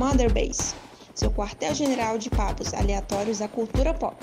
Mother Base, seu quartel-general de papos aleatórios da cultura pop.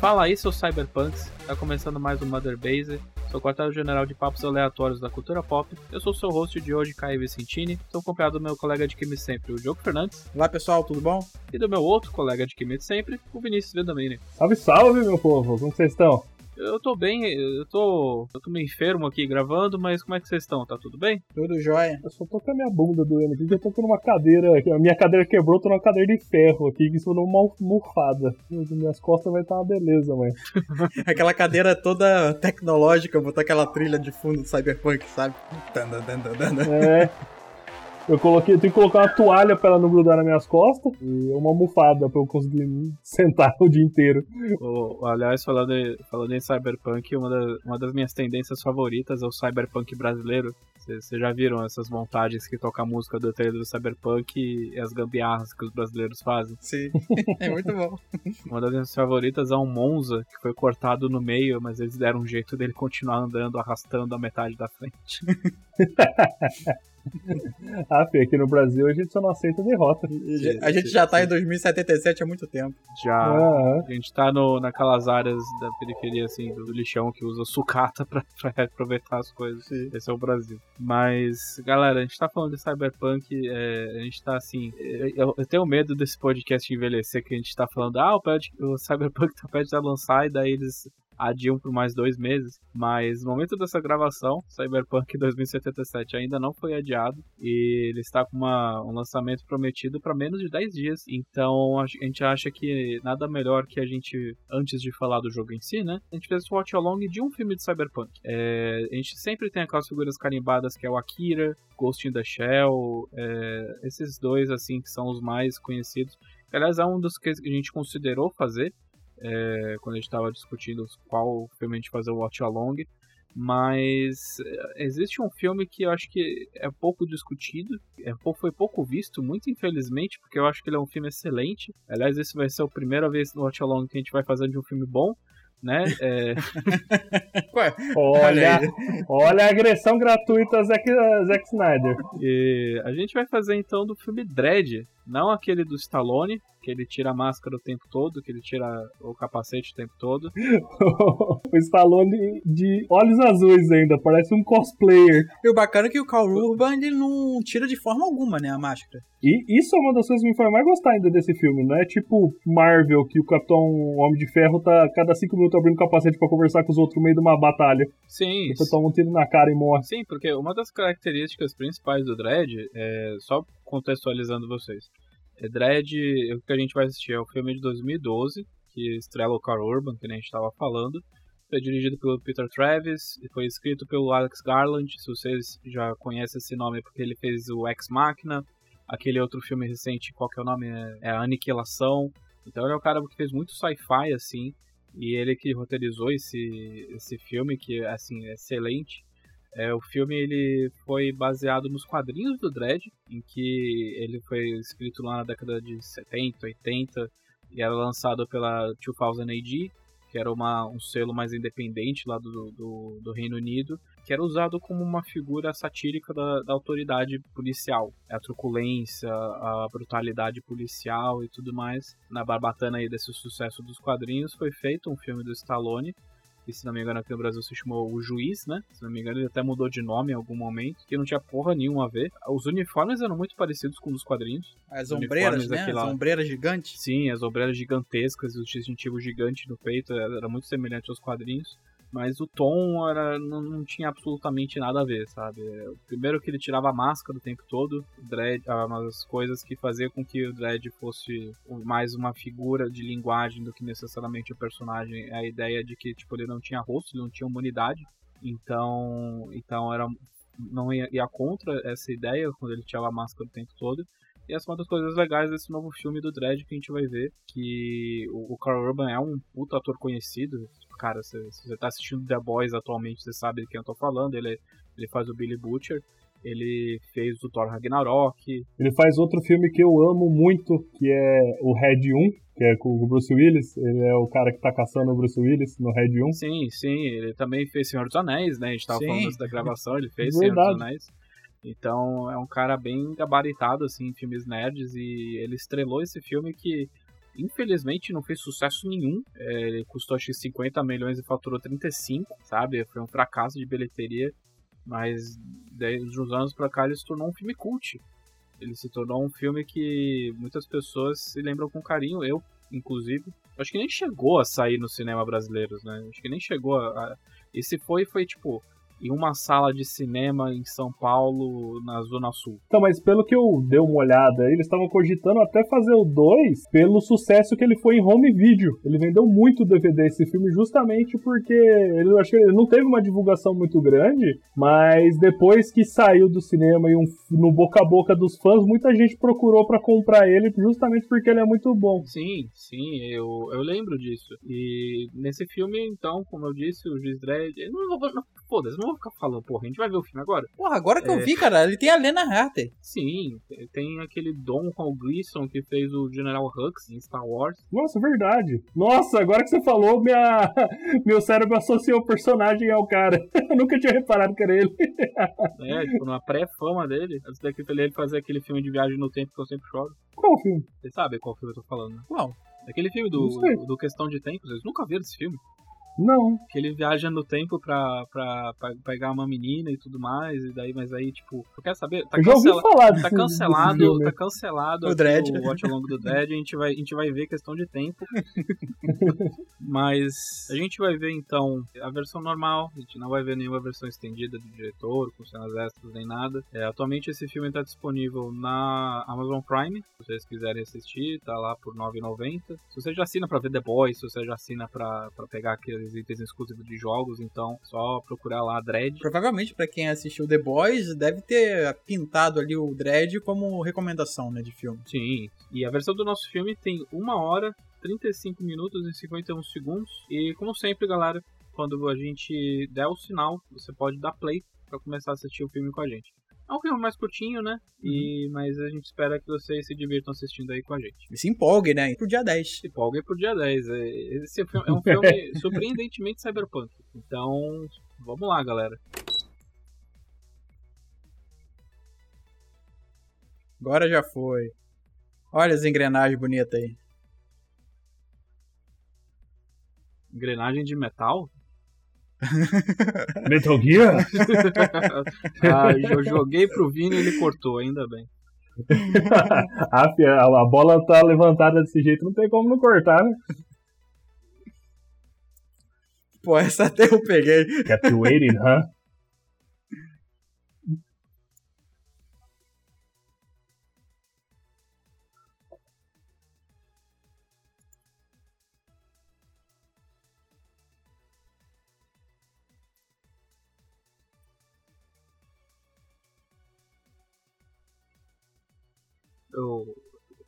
Fala aí, seus cyberpunks. Tá começando mais um Mother Base. Sou quartel-general de papos aleatórios da cultura pop. Eu sou seu host de hoje, Caio Vicentini. Estou acompanhado do meu colega de Kimi Sempre, o Diogo Fernandes. Olá pessoal, tudo bom? E do meu outro colega de Kimi Sempre, o Vinícius Vendamini. Salve, salve, meu povo! Como vocês estão? Eu tô bem, eu tô. Eu tô meio enfermo aqui gravando, mas como é que vocês estão? Tá tudo bem? Tudo jóia. Eu só tô com a minha bunda doendo aqui, que eu tô numa cadeira. A minha cadeira quebrou, tô numa cadeira de ferro aqui, que isso deu uma mofada. Minhas costas vai estar uma beleza, mãe. Aquela cadeira toda tecnológica, botar aquela trilha de fundo do Cyberpunk, sabe? É. Eu coloquei, eu tenho que colocar uma toalha pra ela não grudar nas minhas costas e uma almofada pra eu conseguir sentar o dia inteiro. O, aliás, falando, em, falando em Cyberpunk, uma, da, uma das minhas tendências favoritas é o Cyberpunk brasileiro. Vocês já viram essas montagens que toca a música do trailer do Cyberpunk e as gambiarras que os brasileiros fazem? Sim, é muito bom. Uma das minhas favoritas é um Monza, que foi cortado no meio, mas eles deram um jeito dele continuar andando, arrastando a metade da frente. ah, Fê, aqui no Brasil a gente só não aceita derrota. A gente já tá em 2077 há muito tempo. Já. Ah, a gente tá no, naquelas áreas da periferia, assim, do lixão que usa sucata pra, pra reaproveitar as coisas. Sim. Esse é o Brasil. Mas, galera, a gente tá falando de Cyberpunk, é, a gente tá assim. Eu, eu, tenho medo desse podcast envelhecer, que a gente tá falando, ah, o, o Cyberpunk tá perto de lançar, e daí eles adiam por mais dois meses, mas no momento dessa gravação, Cyberpunk 2077 ainda não foi adiado e ele está com uma, um lançamento prometido para menos de 10 dias. Então a gente acha que nada melhor que a gente, antes de falar do jogo em si, né? A gente fez o watch along de um filme de Cyberpunk. É, a gente sempre tem aquelas figuras carimbadas que é o Akira, Ghost in the Shell, é, esses dois assim que são os mais conhecidos. Aliás, é um dos que a gente considerou fazer, é, quando a gente estava discutindo qual filme a gente fazer o watch along. Mas é, existe um filme que eu acho que é pouco discutido, é, foi pouco visto, muito infelizmente, porque eu acho que ele é um filme excelente. Aliás, esse vai ser a primeira vez no Watch Along que a gente vai fazer de um filme bom né? É... olha, olha a agressão gratuita a Zack, Zack Snyder. E a gente vai fazer então do filme Dread, não aquele do Stallone, que ele tira a máscara o tempo todo, que ele tira o capacete o tempo todo. o Stallone de olhos azuis ainda, parece um cosplayer. E o bacana é que o Carl Urban ele não tira de forma alguma, né, a máscara. E isso é uma das coisas que me faz mais gostar ainda desse filme, não é tipo Marvel, que o Capitão Homem de Ferro tá cada cinco minutos abrindo o capacete para conversar com os outros no meio de uma batalha. Sim. Depois toma um tiro na cara e morre. Sim, porque uma das características principais do Dredd, é, só contextualizando vocês, é Dredd, o que a gente vai assistir é o filme de 2012, que estrela o Carl Urban, que nem a gente estava falando. Foi dirigido pelo Peter Travis e foi escrito pelo Alex Garland. Se vocês já conhecem esse nome, é porque ele fez o Ex Machina, aquele outro filme recente, qual que é o nome? É, é Aniquilação. Então ele é um cara que fez muito sci-fi, assim, e ele que roteirizou esse, esse filme, que assim, é excelente. É, o filme ele foi baseado nos quadrinhos do Dredd, em que ele foi escrito lá na década de 70, 80 e era lançado pela 2000 AD, que era uma, um selo mais independente lá do, do, do, Reino Unido, que era usado como uma figura satírica da, da autoridade policial. A truculência, a brutalidade policial e tudo mais. Na barbatana aí desse sucesso dos quadrinhos foi feito um filme do Stallone, que se não me engano aqui no Brasil se chamou O Juiz, né? Se não me engano ele até mudou de nome em algum momento, que não tinha porra nenhuma a ver. Os uniformes eram muito parecidos com os quadrinhos. As ombreiras, né? As ombreiras gigantes. Sim, as ombreiras gigantescas, o distintivo gigante no peito era muito semelhante aos quadrinhos mas o tom era, não, não, tinha absolutamente nada a ver, sabe? O primeiro que ele tirava a máscara o tempo todo, Dredd, ah, umas coisas que faziam com que o Dredd fosse mais uma figura de linguagem do que necessariamente o personagem. A ideia de que tipo, ele não tinha rosto, ele não tinha humanidade, então, então era não ia, ia contra essa ideia quando ele tirava a máscara o tempo todo. E essa é uma das coisas legais desse novo filme do Dredd que a gente vai ver, que o, Carl Urban é um puta ator conhecido, cara, se, se você tá assistindo The Boys atualmente, você sabe de quem eu tô falando. Ele, ele faz o Billy Butcher. Ele fez o Thor Ragnarok. Ele faz outro filme que eu amo muito, que é o Red 1, que é com o Bruce Willis. Ele é o cara que tá caçando o Bruce Willis no Red 1. Sim, sim. Ele também fez Senhor dos Anéis, né? A gente tava Sim. falando antes da gravação, ele fez Verdade. Senhor dos Anéis. Então é um cara bem gabaritado, assim, em filmes nerds. E ele estrelou esse filme que, infelizmente, não fez sucesso nenhum. É, custou acho que 50 milhões e faturou 35, sabe? Foi um fracasso de bilheteria. Mas de uns anos pra cá ele se tornou um filme cult. Ele se tornou um filme que muitas pessoas se lembram com carinho, eu, inclusive. Acho que nem chegou a sair no cinema brasileiro, né? Acho que nem chegou a. a... E se foi, foi tipo em uma sala de cinema em São Paulo, na Zona Sul. Então, mas pelo que eu dei uma olhada, eles estavam cogitando até fazer o 2 pelo sucesso que ele foi em home video. Ele vendeu muito DVD esse filme justamente porque ele eu acho que ele não teve uma divulgação muito grande, mas depois que saiu do cinema e um, no boca a boca dos fãs, muita gente procurou pra comprar ele justamente porque ele é muito bom. Sim, sim, eu, eu lembro disso. E nesse filme, então, como eu disse, o Juiz Dredd. Não vou, não, foda-se, não vou ficar falando, porra, a gente vai ver o filme agora? Porra, agora que É. eu vi, cara, ele tem a Lena Harter. Sim, tem aquele Dom Hall Gleason que fez o General Hux em Star Wars. Nossa, verdade. Nossa, agora que você falou, minha... meu cérebro associou o personagem ao cara. Eu nunca tinha reparado que era ele. né? tipo, na pré-fama dele. Antes daquele ele fazer aquele filme de viagem no tempo que eu sempre choro. Qual filme? Você sabe qual filme eu tô falando, né? Qual? Aquele filme do, do Questão de Tempo, vocês nunca viram esse filme? Não. Que ele viaja no tempo pra, pra, pra pegar uma menina e tudo mais, e daí, mas aí, tipo, quer saber? Tá, eu já ouvi cancela- falar tá desse cancelado, tá cancelado O Dredd. o Watch Along do Dead, a gente vai, a gente vai ver questão de tempo. Mas a gente vai ver então a versão normal, a gente não vai ver nenhuma versão estendida do diretor, com cenas extras nem nada. É, atualmente esse filme está disponível na Amazon Prime, se vocês quiserem assistir, tá lá por R$ 9,90. Se você já assina pra ver The Boys, se você já assina pra, pra pegar aqueles itens exclusivos de jogos, então só procurar lá Dread. Provavelmente, pra quem assistiu The Boys, deve ter pintado ali o Dredd como recomendação, né, de filme. Sim, e a versão do nosso filme tem 1 hora, 35 minutos e 51 segundos. E como sempre, galera, quando a gente der o sinal, você pode dar play pra começar a assistir o filme com a gente. É um filme mais curtinho, né? E, mas a gente espera que vocês se divirtam assistindo aí com a gente. E se empolgue, né? Pro dia 10. Se empolguem pro dia 10. É- Esse é um filme surpreendentemente cyberpunk. Então, vamos lá, galera. Agora já foi. Olha as engrenagens bonitas aí. Engrenagem de metal? Metal Gear? ah, eu joguei pro Vini e ele cortou, ainda bem. ah, a a bola tá levantada desse jeito, não tem como não cortar, né? Pô, essa até eu peguei. Kept waiting, huh?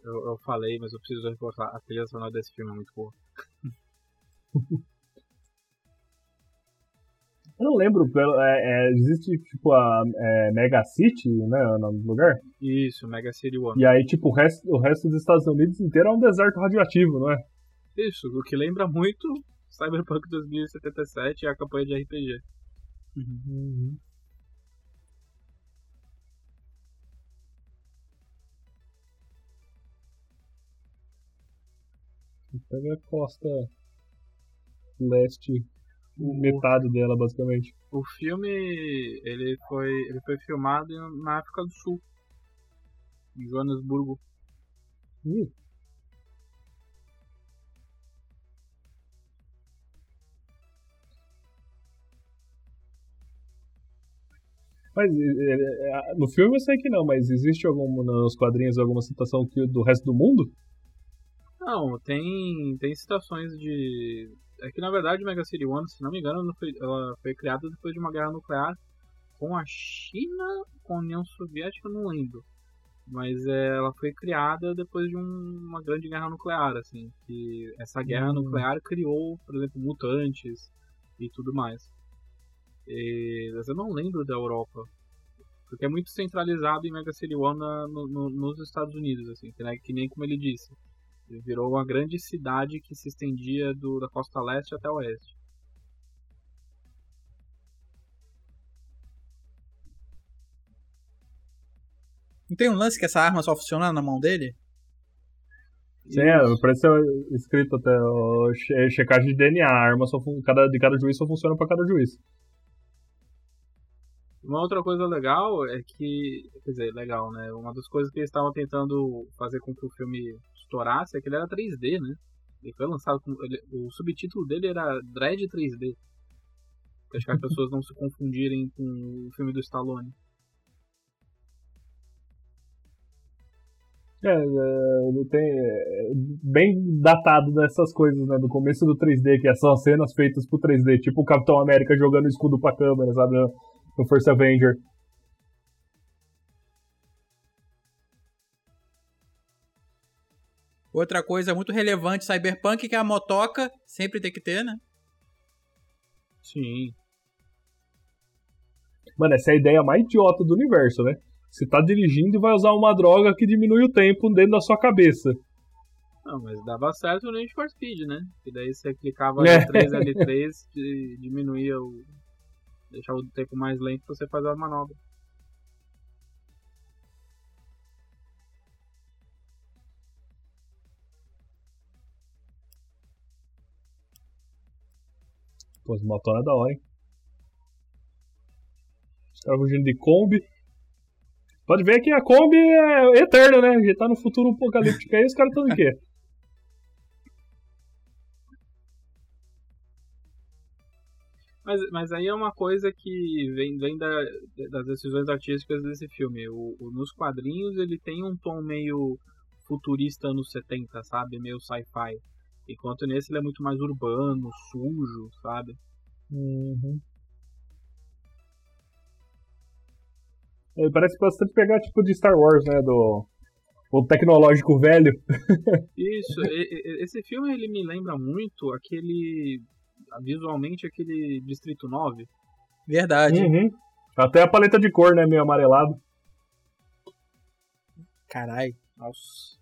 Eu, eu falei, mas eu preciso reforçar. A trilha sonora desse filme é muito boa. Eu não lembro, é, é, existe tipo a é, Mega City, né, o nome do lugar? Isso, Mega City One. E aí, tipo, o resto, o resto dos Estados Unidos inteiro é um deserto radioativo, não é? Isso, o que lembra muito Cyberpunk 2077 e a campanha de RPG. Pega a costa leste, metade dela, basicamente. O filme ele foi, ele foi filmado na África do Sul, em Joanesburgo. Ih. Mas no filme eu sei que não, mas existe algum nos quadrinhos alguma citação que, do resto do mundo? Não, tem, tem citações de. É que na verdade Mega City One, se não me engano, ela foi, ela foi criada depois de uma guerra nuclear com a China, com a União Soviética, não lembro. Mas é, ela foi criada depois de um- uma grande guerra nuclear, assim. Que essa guerra Hum. nuclear criou, por exemplo, mutantes e tudo mais. E, mas eu não lembro da Europa. Porque é muito centralizado em Mega City One na, no, no, nos Estados Unidos, assim, que, né, que nem como ele disse. Ele virou uma grande cidade que se estendia do, da costa leste até o oeste. Não tem um lance que essa arma só funciona na mão dele? Sim, é, parece ser escrito até ó, checagem de DNA. A arma só cada, de cada juiz só funciona pra cada juiz. Uma outra coisa legal é que. Quer dizer, legal, né? Uma das coisas que eles estavam tentando fazer com que o filme estourasse é que ele era 3D, né? Ele foi lançado com. ele- o subtítulo dele era Dread 3D. Pra que as pessoas não se confundirem com o filme do Stallone. É, é, ele tem. é, bem datado dessas coisas, né? Do começo do 3D, que são cenas feitas pro 3D, tipo o Capitão América jogando escudo pra câmera, sabe? No, First Avenger. Outra coisa muito relevante, Cyberpunk, que é a motoca, sempre tem que ter, né? Sim. Mano, essa é a ideia mais idiota do universo, né? Você tá dirigindo e vai usar uma droga que diminui o tempo dentro da sua cabeça. Não, mas dava certo no Need for Speed, né? Que daí você clicava É. L3, L3, e diminuía o. deixava o tempo mais lento pra você fazer a manobra. Pô, esse motor é da hora, hein? Os caras fugindo de Kombi. Pode ver que a Kombi é eterna, né? A gente tá no futuro apocalíptico aí, os caras estão em quê? Mas, mas aí é uma coisa que vem, vem da, das decisões artísticas desse filme. O, o- nos quadrinhos ele tem um tom meio futurista anos 70, sabe? Meio sci-fi. Enquanto nesse ele é muito mais urbano, sujo, sabe? Uhum. Ele parece bastante pegar tipo de Star Wars, né? Do. O tecnológico velho. Isso, esse filme ele me lembra muito aquele. Visualmente aquele Distrito 9. Verdade. Uhum. Até a paleta de cor, né? Meio amarelado. Caralho. Nossa.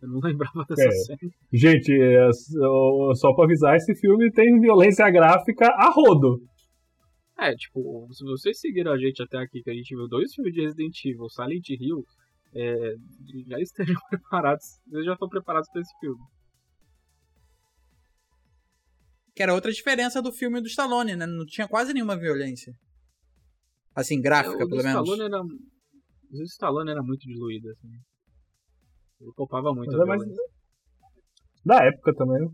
Eu não lembrava dessa É. cena. Gente, é, só só pra avisar, esse filme tem violência gráfica a rodo. É, tipo, se vocês seguiram a gente até aqui, que a gente viu dois filmes de Resident Evil, Silent Hill, é, já estejam preparados, vocês já estão preparados para esse filme. Que era outra diferença do filme do Stallone, né? Não tinha quase nenhuma violência. Assim, gráfica, É, pelo menos. Stallone era, o Stallone era muito diluído, assim. Ele poupava muito Mas a é mais da época também.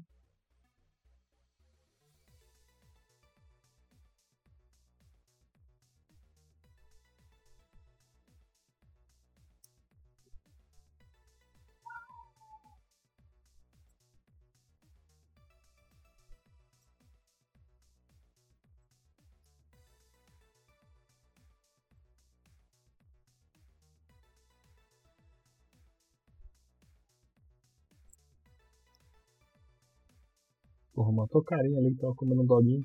Porra, matou carinha ali que tava comendo um doguinho.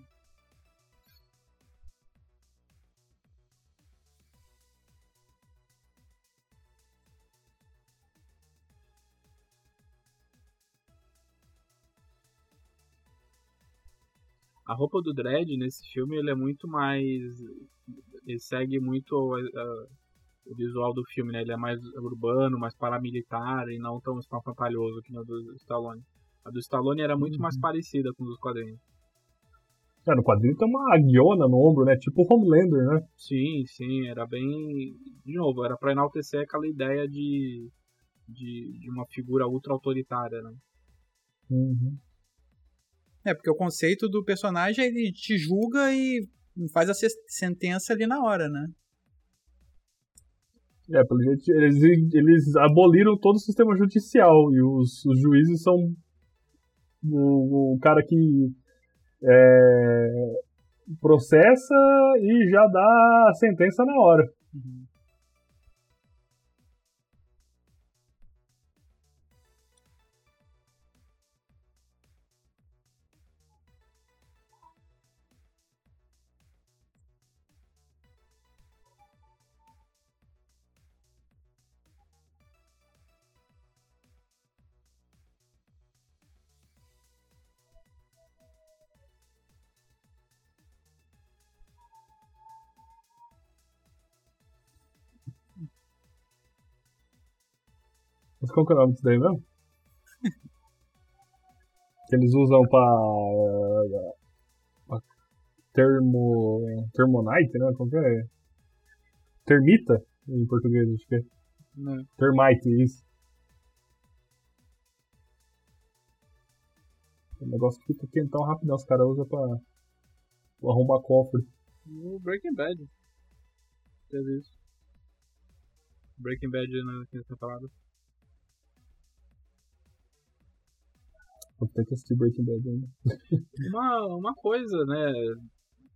A roupa do Dredd nesse filme ele é muito mais. Ele segue muito a- o visual do filme, né? Ele é mais urbano, mais paramilitar e não tão espalhafalhoso que no do Stallone. A do Stallone era muito mais parecida com os dos quadrinhos. É, no quadrinho tem uma aguiona no ombro, né? Tipo o Homelander, né? Sim, sim, era bem. De novo, era pra enaltecer aquela ideia de. de, de uma figura ultra autoritária, né? Uhum. É, porque o conceito do personagem ele te julga e faz a se- sentença ali na hora, né? É, pelo jeito, eles, eles aboliram todo o sistema judicial e os, os juízes são o cara que é, processa e já dá a sentença na hora. Mas qual que é o nome disso daí mesmo? que eles usam pra. pra termo. Termonite, né? Como que é? Termita, em português, acho que é. Né? Termite, isso. O negócio que fica quentão rapidão, os caras usam pra, pra arrombar cofre. O Breaking Bad. Teve isso. Breaking Bad na quinta temporada. Vou ter que assistir Breaking Bad ainda. Uma, uma coisa, né?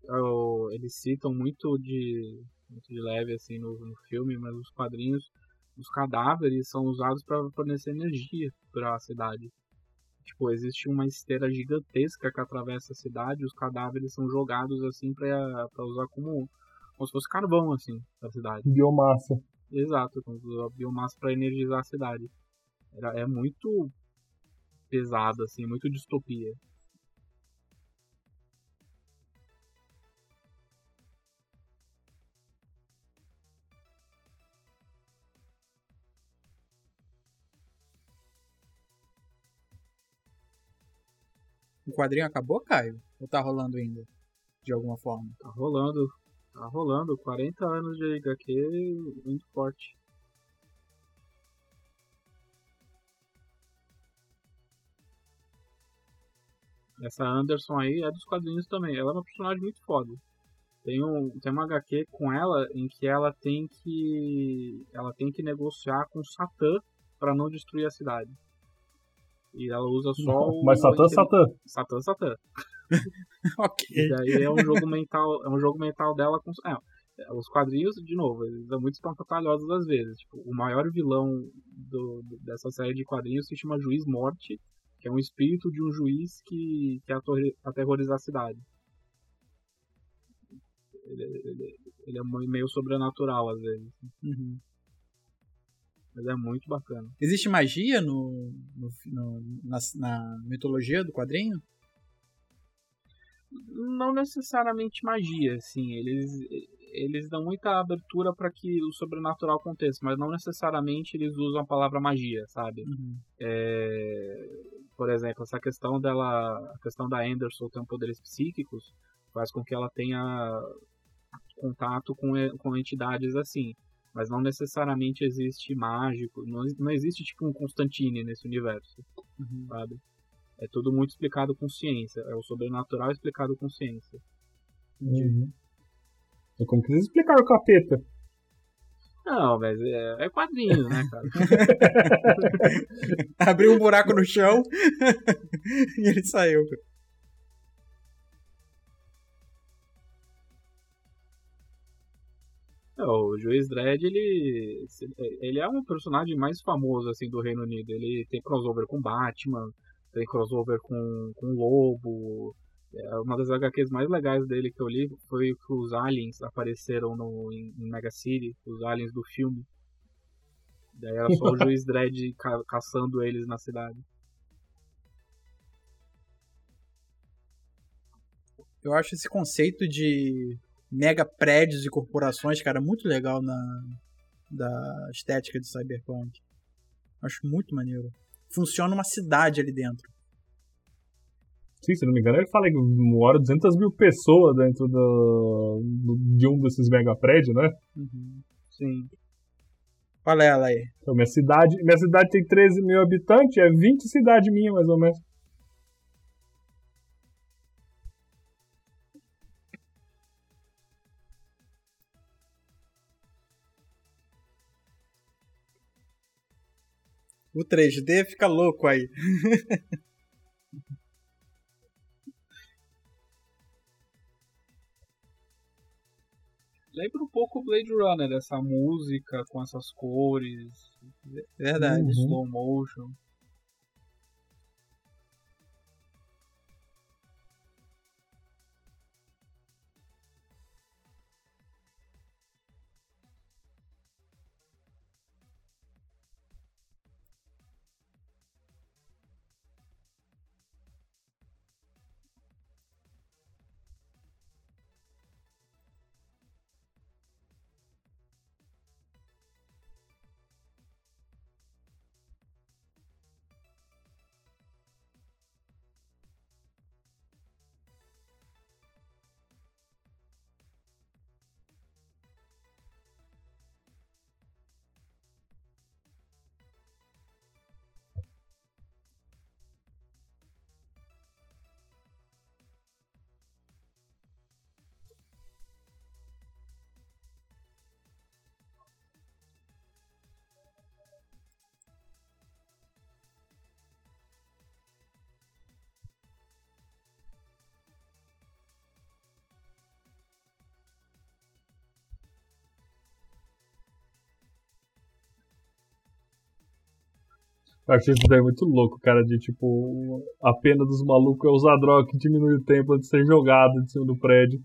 o- Eles citam muito de, muito de leve assim no, no filme, mas os quadrinhos, os cadáveres são usados para fornecer energia para a cidade. Tipo, existe uma esteira gigantesca que atravessa a cidade, os cadáveres são jogados assim para usar como, como se fosse carvão assim da cidade. Biomassa. Exato, como biomassa para energizar a cidade. Era, é muito pesado, assim, muito distopia. O quadrinho acabou, Caio? Ou tá rolando ainda? De alguma forma? Tá rolando, tá rolando, 40 anos de HQ muito forte. Essa Anderson aí é dos quadrinhos também. Ela é uma personagem muito foda. Tem, um, tem uma HQ com ela em que ela tem que ela tem que negociar com Satã para não destruir a cidade. E ela usa só o Mas Satã, Satã. Satã, Satã. ok. E daí é um jogo mental, é um jogo mental dela com é, os quadrinhos, de novo, eles são muito espantalhosos às vezes. Tipo, o maior vilão do, dessa série de quadrinhos se chama Juiz Morte, que é um espírito de um juiz que quer aterrorizar a cidade. Ele, ele- ele é mu- meio sobrenatural às vezes, Uhum. mas é muito bacana. Existe magia no, no- no- na, na mitologia do quadrinho? não necessariamente magia, assim, eles eles dão muita abertura para que o sobrenatural aconteça, mas não necessariamente eles usam a palavra magia, sabe? Uhum. É, por exemplo, essa questão dela, a questão da Anderson ter poderes psíquicos faz com que ela tenha contato com, com entidades assim, mas não necessariamente existe mágico, não, não existe tipo um Constantine nesse universo, Uhum. sabe? É tudo muito explicado com ciência, é o sobrenatural explicado com ciência. Uhum. É como que eles explicaram o capeta? Não, mas é, é quadrinho, né, cara? Abriu um buraco no chão e ele saiu. É, o Juiz Dredd, ele, ele é um personagem mais famoso assim do Reino Unido. Ele tem crossover com Batman, tem crossover com, com Lobo. É, uma das HQs mais legais dele que eu li foi que os aliens apareceram no, em, em Mega City, os aliens do filme. Daí era só o Juiz Dredd ca- caçando eles na cidade. Eu acho esse conceito de mega prédios e corporações, cara, muito legal na da estética de Cyberpunk. Acho muito maneiro. Funciona uma cidade ali dentro. Sim, se não me engano, ele fala que mora 200 mil pessoas dentro do, do- de um desses mega prédios, né? Uhum. Sim. Olha ela aí. Então, minha cidade, minha cidade tem 13 mil habitantes, é 20 cidades minhas, mais ou menos. O 3D fica louco aí. Lembra um pouco o Blade Runner, essa música com essas cores, Verdade. Uhum. slow motion. Eu achei isso daí muito louco, cara, de tipo, a pena dos malucos é usar droga que diminui o tempo de ser jogado de cima do prédio.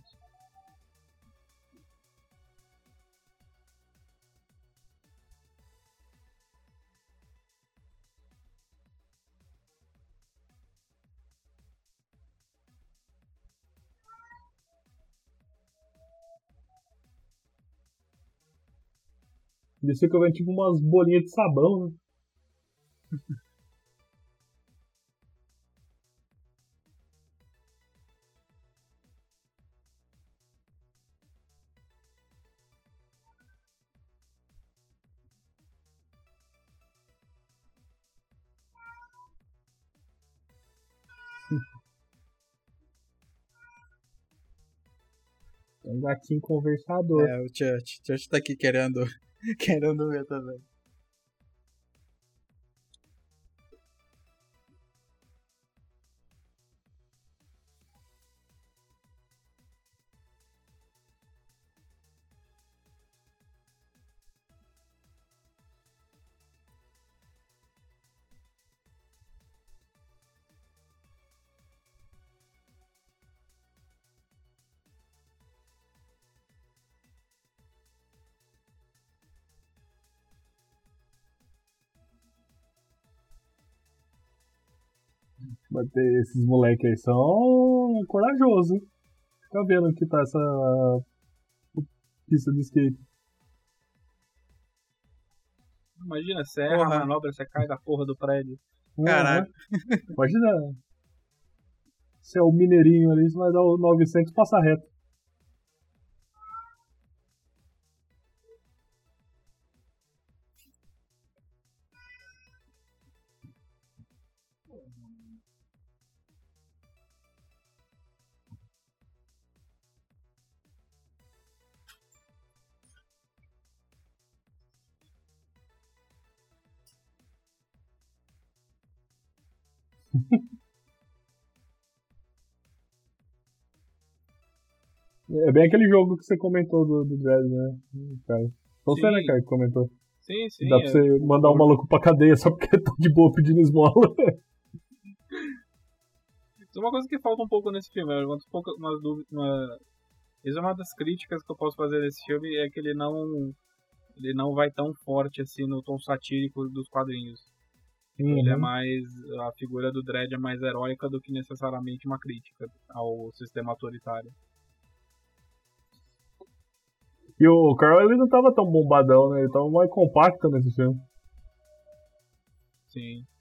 Eles ficam vendo tipo umas bolinhas de sabão, né? É um gatinho conversador. É, o Church. O Church tá aqui querendo, querendo ver também. Esses moleques aí são corajosos, hein? Fica vendo que tá essa pista de skate. Imagina, você erra a manobra, você cai da porra do prédio. Caralho. Uhum. Imagina. Se é o mineirinho ali, você vai dar o 900 e passa reto. É bem aquele jogo que você comentou do, do Dredd, né? Cara. Foi você, né, cara, que comentou. Sim, sim. Dá pra é. você mandar o maluco pra cadeia só porque tá de boa pedindo esmola. É uma coisa que falta um pouco nesse filme. Eu um pouco umas dúvidas. Uma... Isso é uma das críticas que eu posso fazer desse filme é que ele não ele não vai tão forte assim no tom satírico dos quadrinhos. Ele é Uhum. mais a figura do Dredd é mais heróica do que necessariamente uma crítica ao sistema autoritário. E o Carl ele não tava tão bombadão, né? Ele tava mais compacto nesse filme. Sim, sim.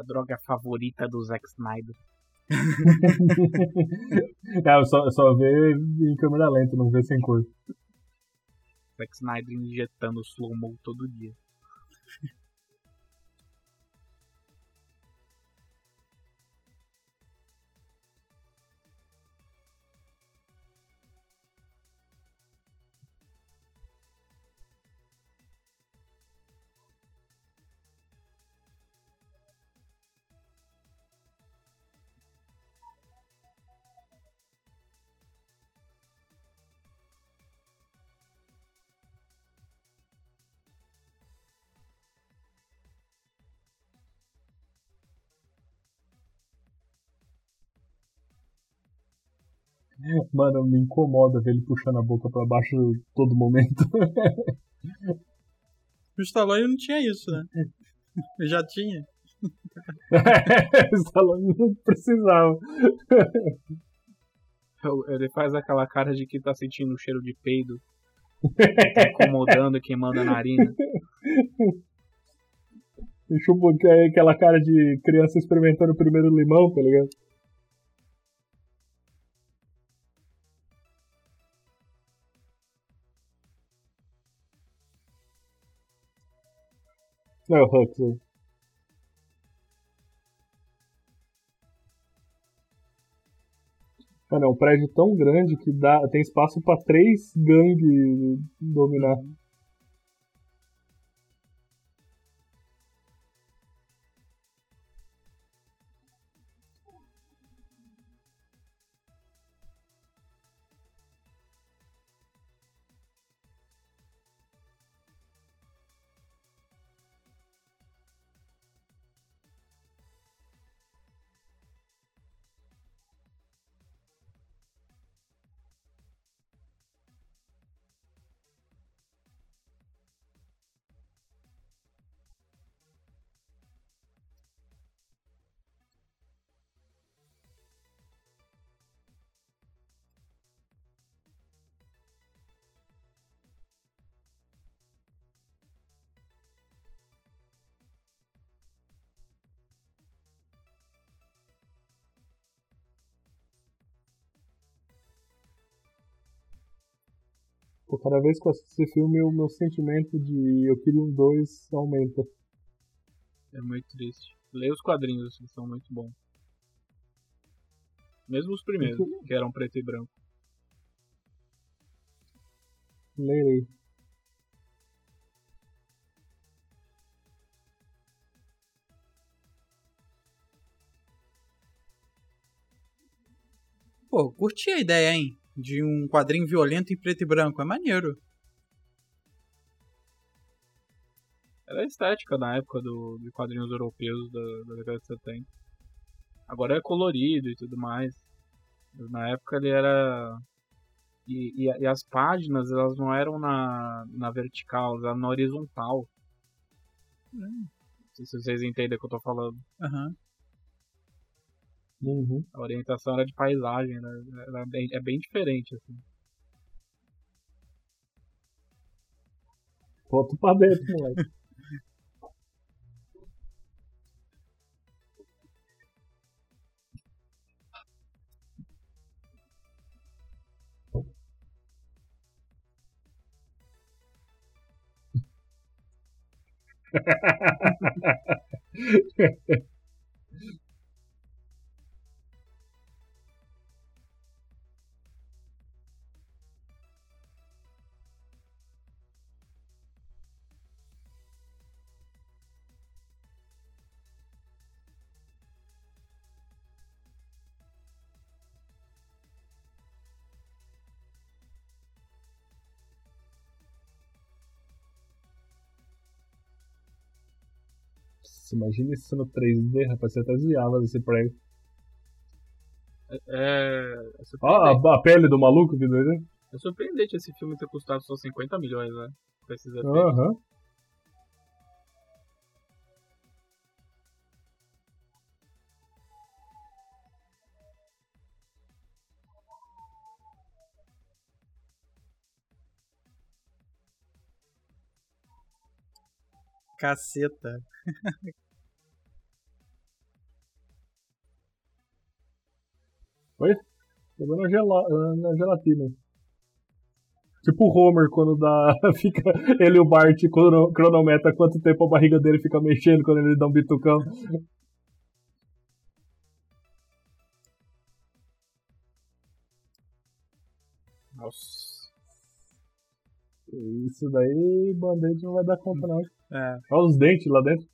A droga favorita do Zack Snyder. é, eu só, só vê em câmera lenta, não vê sem cor. Zack Snyder injetando slow-mo todo dia. Mano, me incomoda ver ele puxando a boca pra baixo todo momento. O Stallone não tinha isso, né? Já tinha. o Stallone não precisava. Ele faz aquela cara de que tá sentindo o cheiro de peido. Tá incomodando e queimando a narina. Chupa aquela cara de criança experimentando o primeiro limão, tá ligado? Não é o Huxley. Cara, é um prédio tão grande que dá, tem espaço para três gangues dominar. Cada vez que eu assisto esse filme, o meu sentimento de eu queria um dois aumenta. É muito triste. Leia os quadrinhos, eles são muito bons. Mesmo os primeiros, que eram preto e branco. Lerei. Pô, curti a ideia, hein? De um quadrinho violento em preto e branco. É maneiro. Era a estética na época do, de quadrinhos europeus da, da década de 70. Agora é colorido e tudo mais. Mas na época ele era. E, e, e, as páginas elas não eram na, na vertical, elas eram na horizontal. Hum. Não sei se vocês entendem o que eu tô falando. Aham. Uhum. Uhum. A orientação era de paisagem, né? Era bem, é bem diferente, assim. Volta pra dentro, moleque. Nossa, imagina isso no 3D, rapaz. Você até desviava desse prédio. É. é Ó, a, a, pele do maluco que doido. É surpreendente esse filme ter custado só 50 milhões, né? Aham. Uhum. Caceta. Oi? Dando gela... na gelatina. Tipo o Homer quando dá. fica. Ele e o Bart cronometra quanto tempo a barriga dele fica mexendo quando ele dá um bitucão. Nossa. Isso daí, band-aid não vai dar conta, não. É. Olha os dentes lá dentro.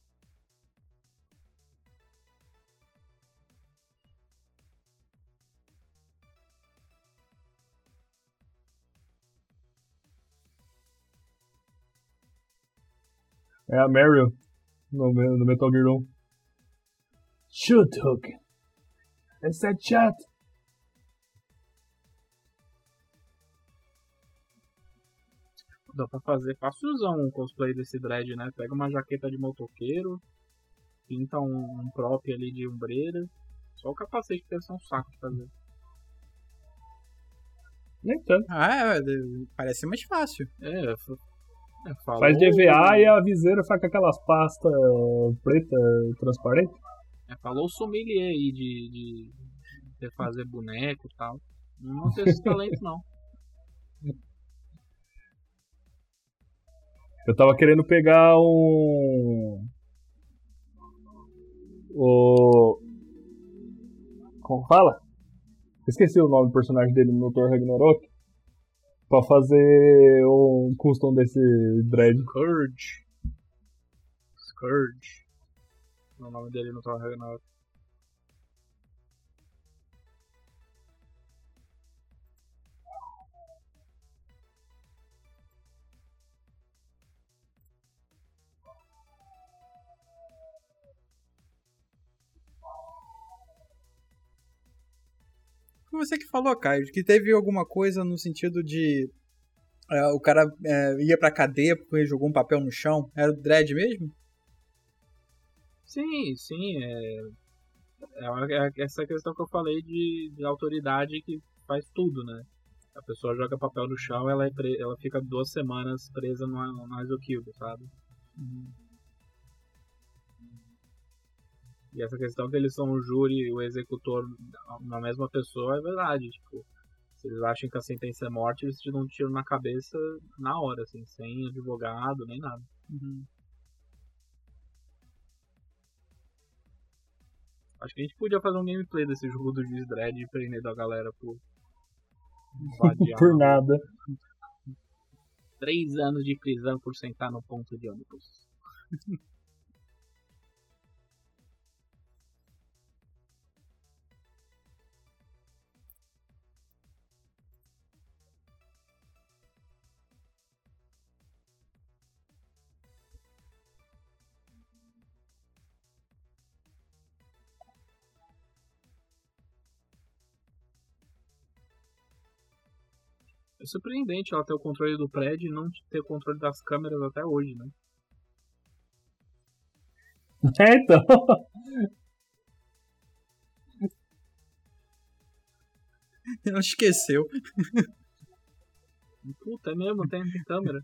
É a Meryl no, no Metal Gear 1. Shoot, Hook. It's shot. Dá pra fazer facilzão um cosplay desse dread, né? Pega uma jaqueta de motoqueiro, pinta um, um prop ali de ombreira. Só o capacete deve ser um saco de fazer. Nem tanto. Ah, é, parece mais fácil. É, É, falou- Faz de EVA e a viseira faz com aquelas pastas preta transparente. É, falou o sommelier aí de, de, de fazer boneco e tal. Não tem esse talento, não. Eu tava querendo pegar um. O. Como fala? Esqueci o nome do personagem dele no Thor Ragnarok. Pra fazer um custom desse dread. Scourge. Scourge. É o nome dele no Thor Ragnarok. Foi você que falou, Caio, que teve alguma coisa no sentido de. é, o cara é, ia pra cadeia porque jogou um papel no chão. Era o Dredd mesmo? Sim, sim. É, é é essa questão que eu falei de, de autoridade que faz tudo, né? A pessoa joga papel no chão, ela, é pre- ela fica duas semanas presa no, no sabe? E essa questão que eles são o júri e o executor na mesma pessoa é verdade. Tipo, se eles acham que a sentença é morte, eles te dão um tiro na cabeça na hora, assim, sem advogado, nem nada. Acho que a gente podia fazer um gameplay desse jogo do Juiz Dredd e prender a galera por. Por nada. Três anos de prisão por sentar no ponto de ônibus. É surpreendente ela ter o controle do prédio e não ter o controle das câmeras até hoje, né? É, então. Ela esqueceu. Puta, é mesmo, tem, tem câmera.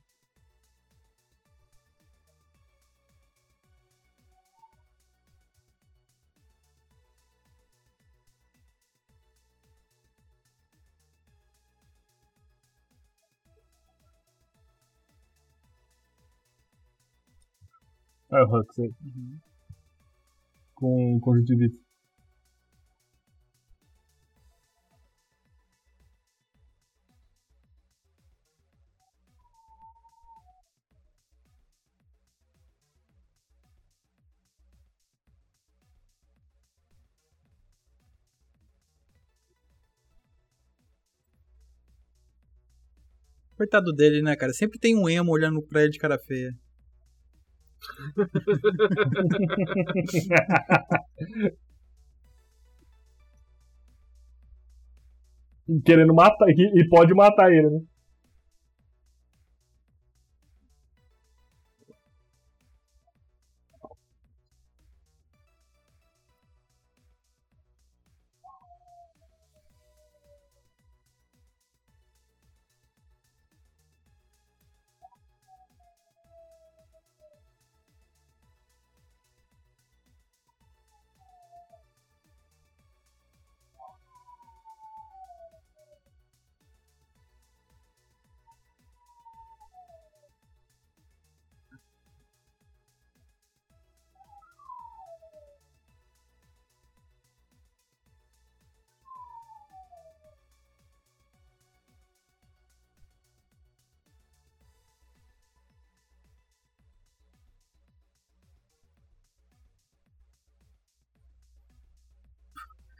É o Hux aí. Com conjuntivite. Coitado dele, né, cara? Sempre tem um emo olhando pra ele de cara feia. Querendo matar. E, pode matar ele, né?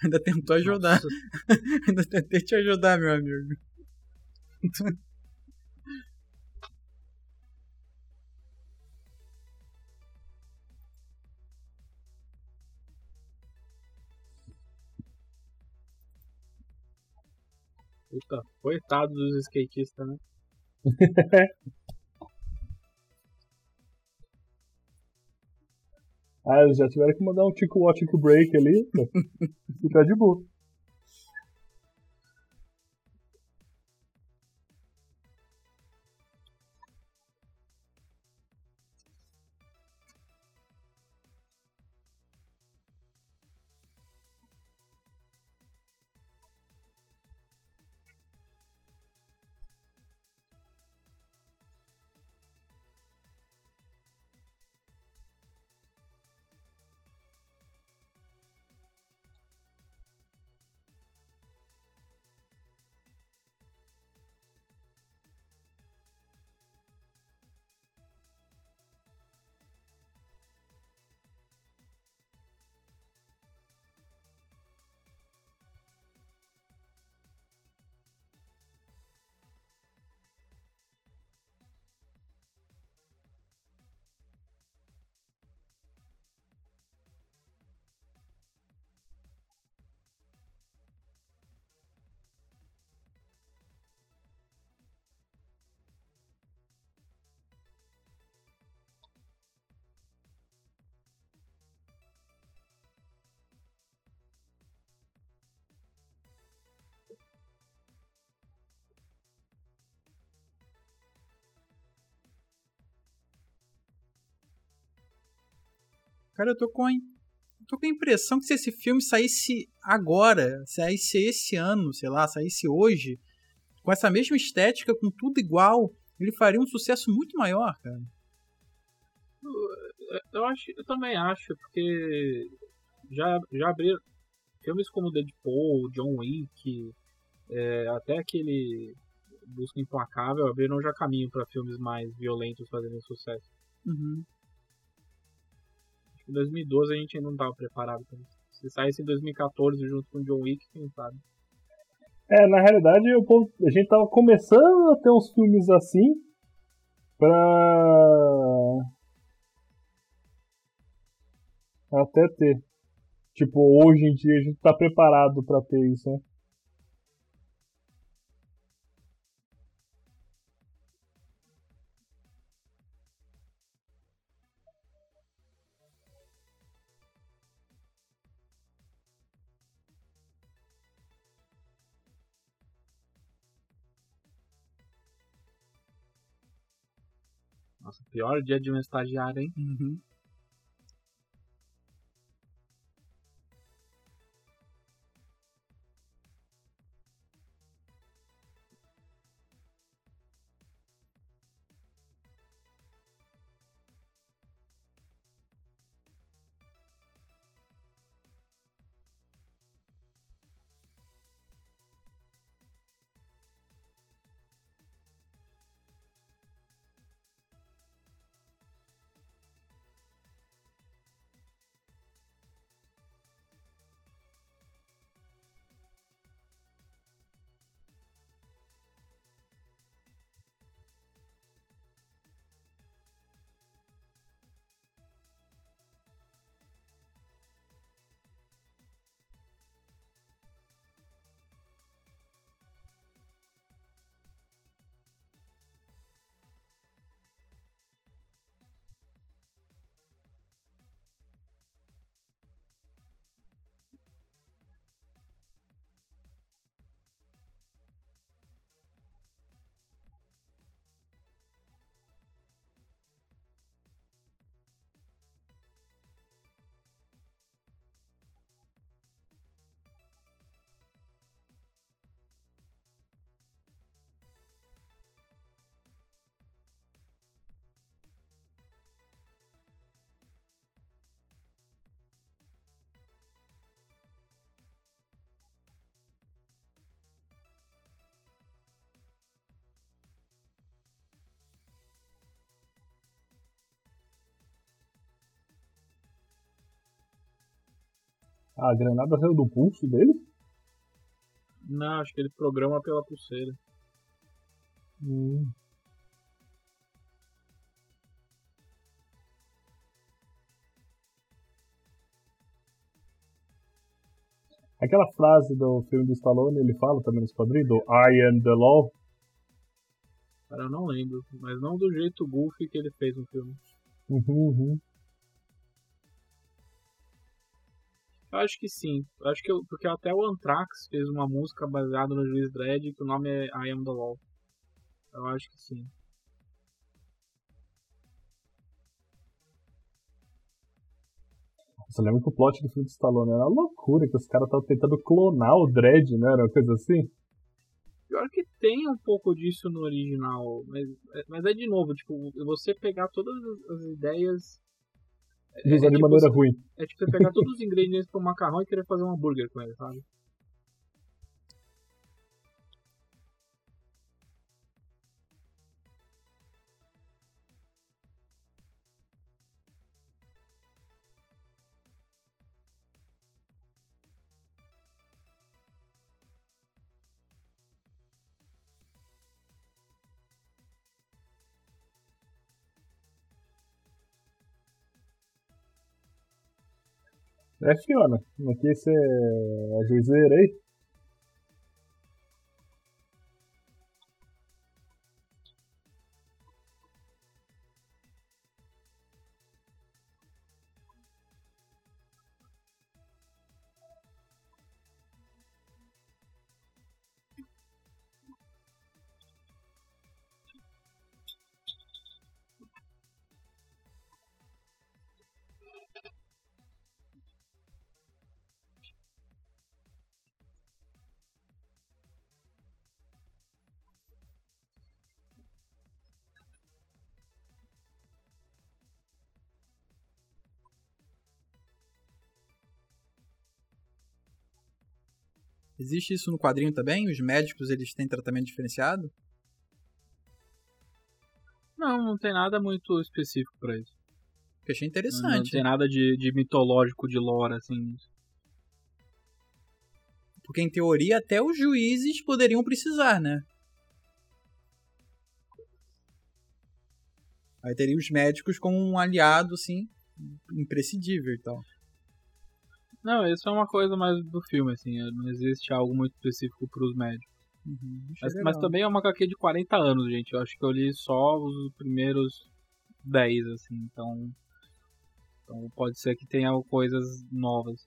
Ainda tentou ajudar. Ainda tentei te ajudar, meu amigo. Puta, coitado dos skatistas, né? Ah, eles já tiveram que mandar um tico watch tico break ali. pô. E tá de boa. Cara, eu tô com a, tô com a impressão que se esse filme saísse agora, saísse esse ano, sei lá, saísse hoje, com essa mesma estética, com tudo igual, ele faria um sucesso muito maior, cara. Eu, eu acho, eu também acho, porque já, já abriram filmes como Deadpool, John Wick, é, até aquele Busca Implacável abriram já caminho para filmes mais violentos fazerem sucesso. Uhum. Em 2012 a gente ainda não estava preparado para isso. Se saísse em 2014 junto com John Wick, quem sabe? É, na realidade o a gente tava começando a ter uns filmes assim pra. Até ter. Tipo, hoje em dia a gente tá preparado pra ter isso, né? Pior dia de um estagiário, hein? Uhum. A granada saiu do pulso dele? Não, acho que ele programa pela pulseira. Hum. Aquela frase do filme do Stallone, ele fala também nos quadrinhos, do I am the law. Cara, eu não lembro. Mas não do jeito goofy que ele fez no filme. Uhum, uhum. Eu acho que sim. Eu acho que eu, porque até o Anthrax fez uma música baseada no Juiz Dredd que o nome é I Am The Law. Eu acho que sim. Você lembra que o plot do filme do Stallone era uma loucura, que os caras estavam tentando clonar o Dredd, né? Era uma coisa assim. Pior que tem um pouco disso no original, mas, mas é de novo, tipo, você pegar todas as ideias. Usar de tipo maneira ruim. É tipo você pegar todos os ingredientes pro macarrão e querer fazer um hambúrguer com ele, sabe? É, Fiona. Aqui você é a juizeira aí. Existe isso no quadrinho também? Os médicos eles têm tratamento diferenciado? Não, não tem nada muito específico pra isso. Que achei Não, interessante. não tem nada de, de mitológico, de lore, assim. Porque em teoria até os juízes poderiam precisar, né? Aí teria os médicos como um aliado, assim, imprescindível e tal. Não, isso é uma coisa mais do filme, assim. Não existe algo muito específico pros médicos. Uhum, achei Mas, mas também é uma HQ de 40 anos, gente. Eu acho que eu li só os primeiros 10, assim. Então, então pode ser que tenha coisas novas.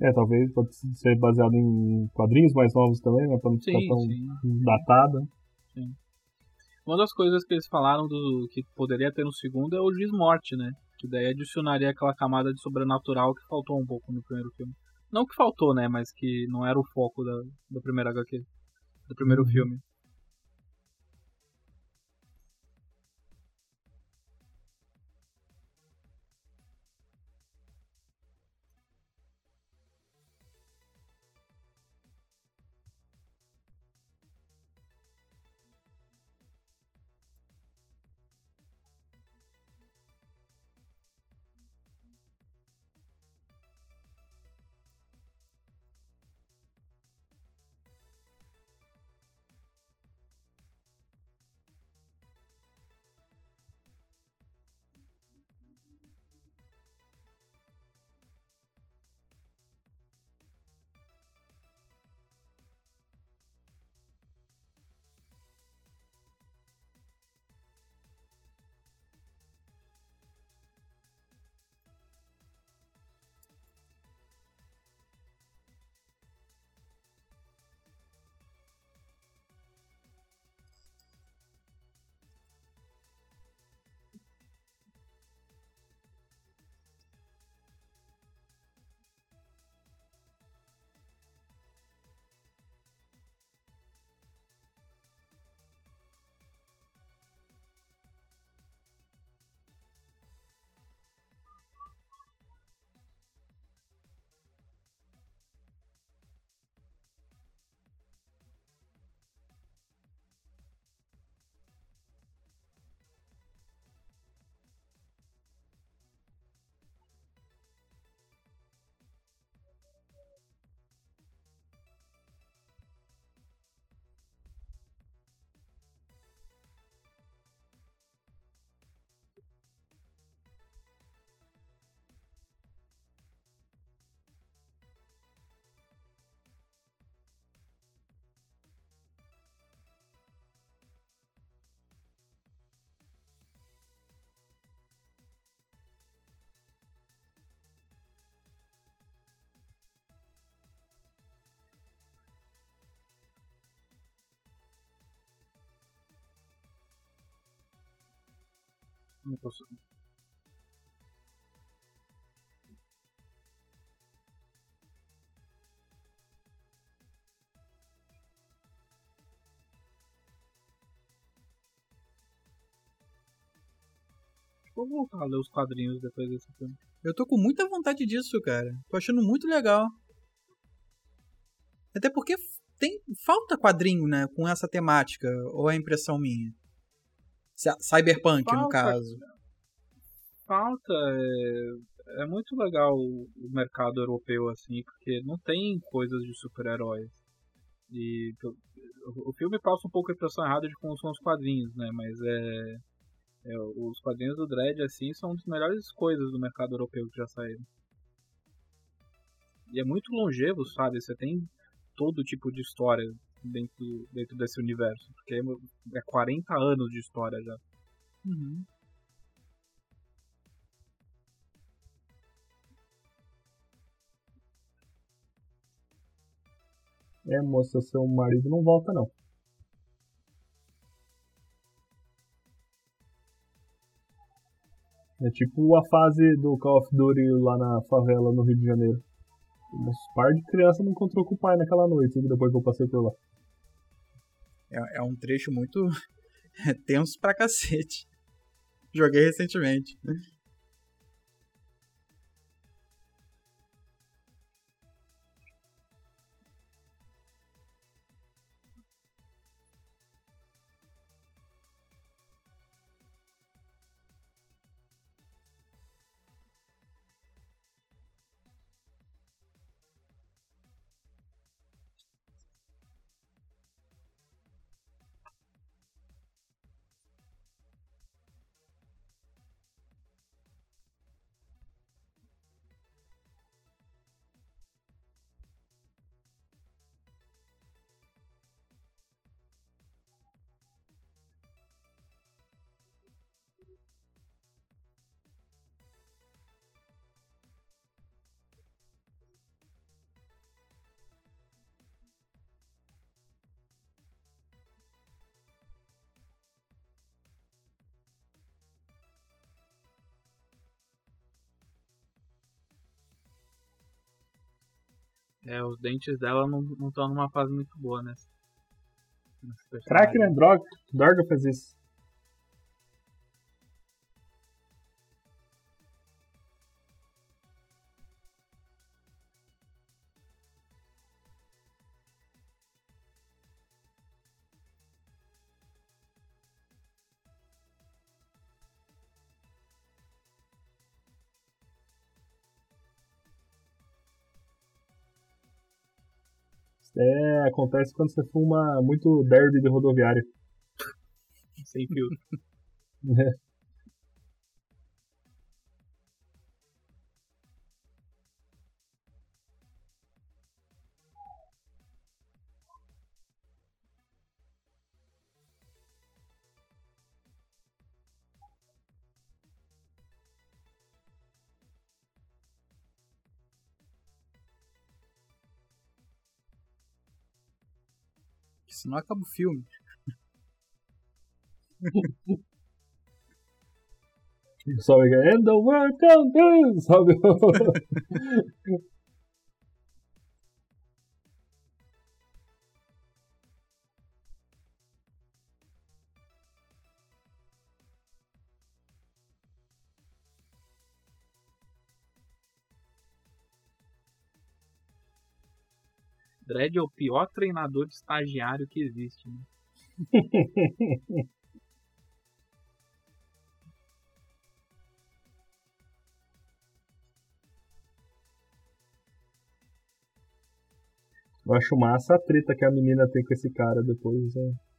É, talvez pode ser baseado em quadrinhos mais novos também, né? Pra não ficar Sim, tão sim. datada. Uma das coisas que eles falaram do que poderia ter no segundo é o Juiz Morte, né? Que daí adicionaria aquela camada de sobrenatural que faltou um pouco no primeiro filme. Não que faltou, né? Mas que não era o foco da, da primeira HQ. Do primeiro Uhum. filme. Não posso- Vou voltar a ler os quadrinhos depois desse filme. Eu tô com muita vontade disso, cara. Tô achando muito legal. Até porque tem falta quadrinho, né, com essa temática, ou é impressão minha? Cy- Cyberpunk, no Falta. caso. Falta é, é muito legal o, o mercado europeu assim, porque não tem coisas de super-heróis. E o, o filme passa um pouco a impressão errada de como são os quadrinhos, né? Mas é, é, os quadrinhos do Dredd assim são uma das melhores coisas do mercado europeu que já saíram. E é muito longevo, sabe? Você tem todo tipo de história dentro, dentro desse universo, porque é 40 anos de história já. Uhum. É, moça, seu marido não volta, não. É tipo a fase do Call of Duty lá na favela no Rio de Janeiro. Uns par de criança não encontrou com o pai naquela noite, depois que eu passei por lá. É, é um trecho muito tenso pra cacete. Joguei recentemente. É, os dentes dela não estão numa fase muito boa nessa personagem. Crack, né? Droga. Dorga faz isso. Acontece quando você fuma muito derby de rodoviária. Sem fio. Senão acaba o filme. Sabe é And the world comes, sabe? Dredd é o pior treinador de estagiário que existe, né? Eu acho massa a treta que a menina tem com esse cara depois. É.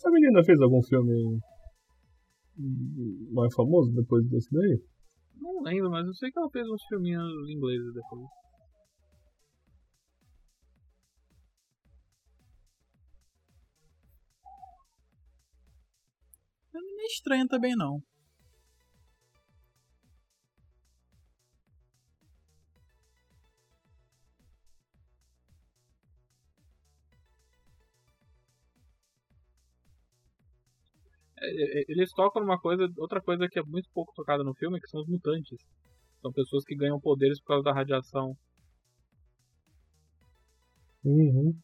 Essa menina fez algum filme mais famoso depois desse daí? Não lembro, mas eu sei que ela fez uns filminhos ingleses depois. Não é estranho também não. Eles tocam numa coisa, outra coisa que é muito pouco tocada no filme, que são os mutantes. São pessoas que ganham poderes por causa da radiação. Uhum.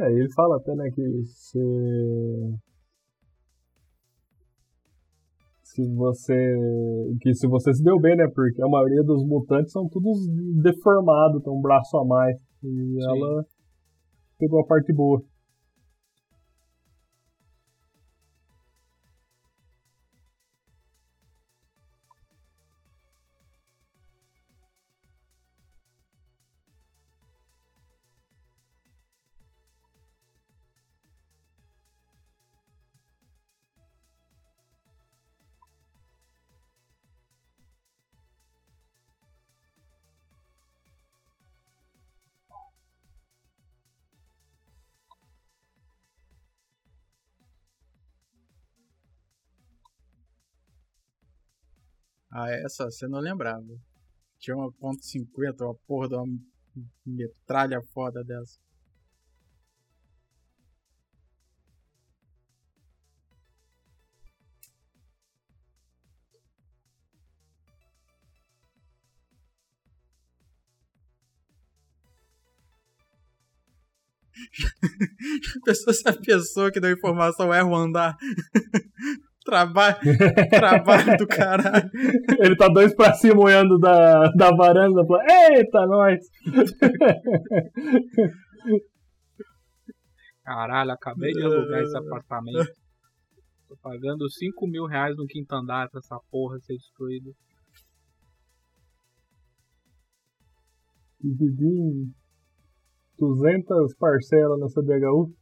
É, ele fala até, né, que se... Se você... Que se você se deu bem, né, porque a maioria dos mutantes são todos deformados, tem um braço a mais. E Sim. ela pegou a parte boa. Ah, essa cena eu lembrava. Tinha uma ponto .50, uma porra de uma Metralha foda dessa. Pensou se a pessoa que deu informação erra o andar. Trabalho, trabalho do caralho. Ele tá dois pra cima olhando da, da varanda e fala, eita, nós! Caralho, acabei de alugar esse apartamento. Tô pagando 5 mil reais no quinto andar pra essa porra ser destruída. Dividi em 200 parcelas na CDHU.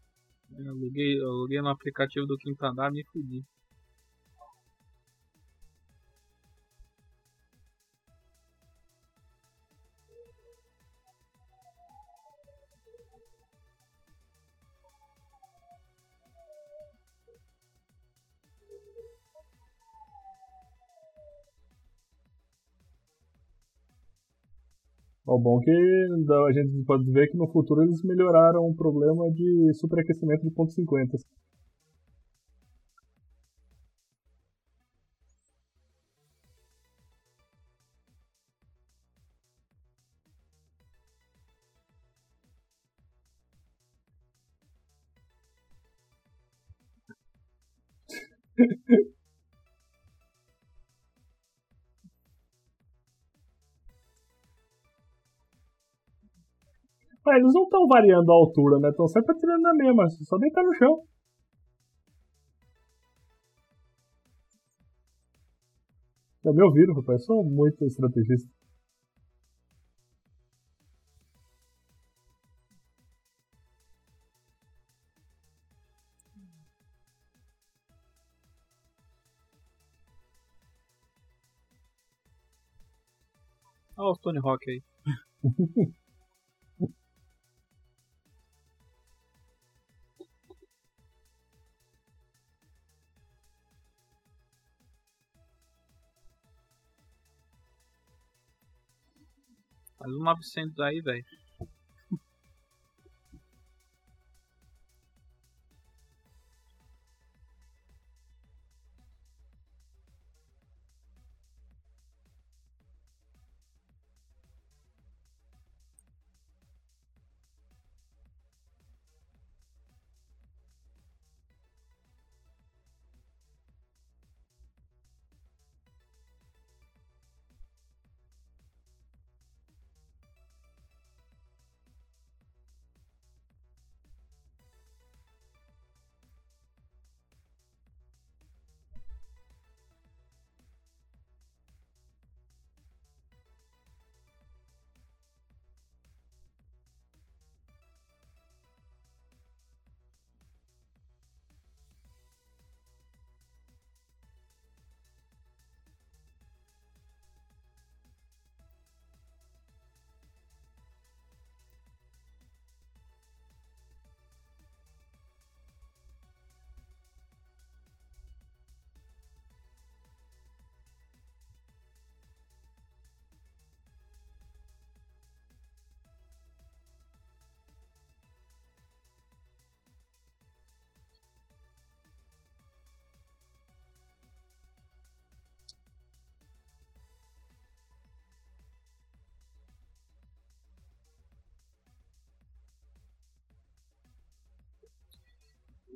Eu aluguei, eu aluguei no aplicativo do quinto andar me fudi. O bom que a gente pode ver que no futuro eles melhoraram o problema de superaquecimento de ponto .50. eles não estão variando a altura, né? Estão sempre atirando na mesma, só deitar no chão. Já me ouviram, rapaz? Eu sou muito estrategista. Olha o Tony Hawk aí. 900 aí, velho.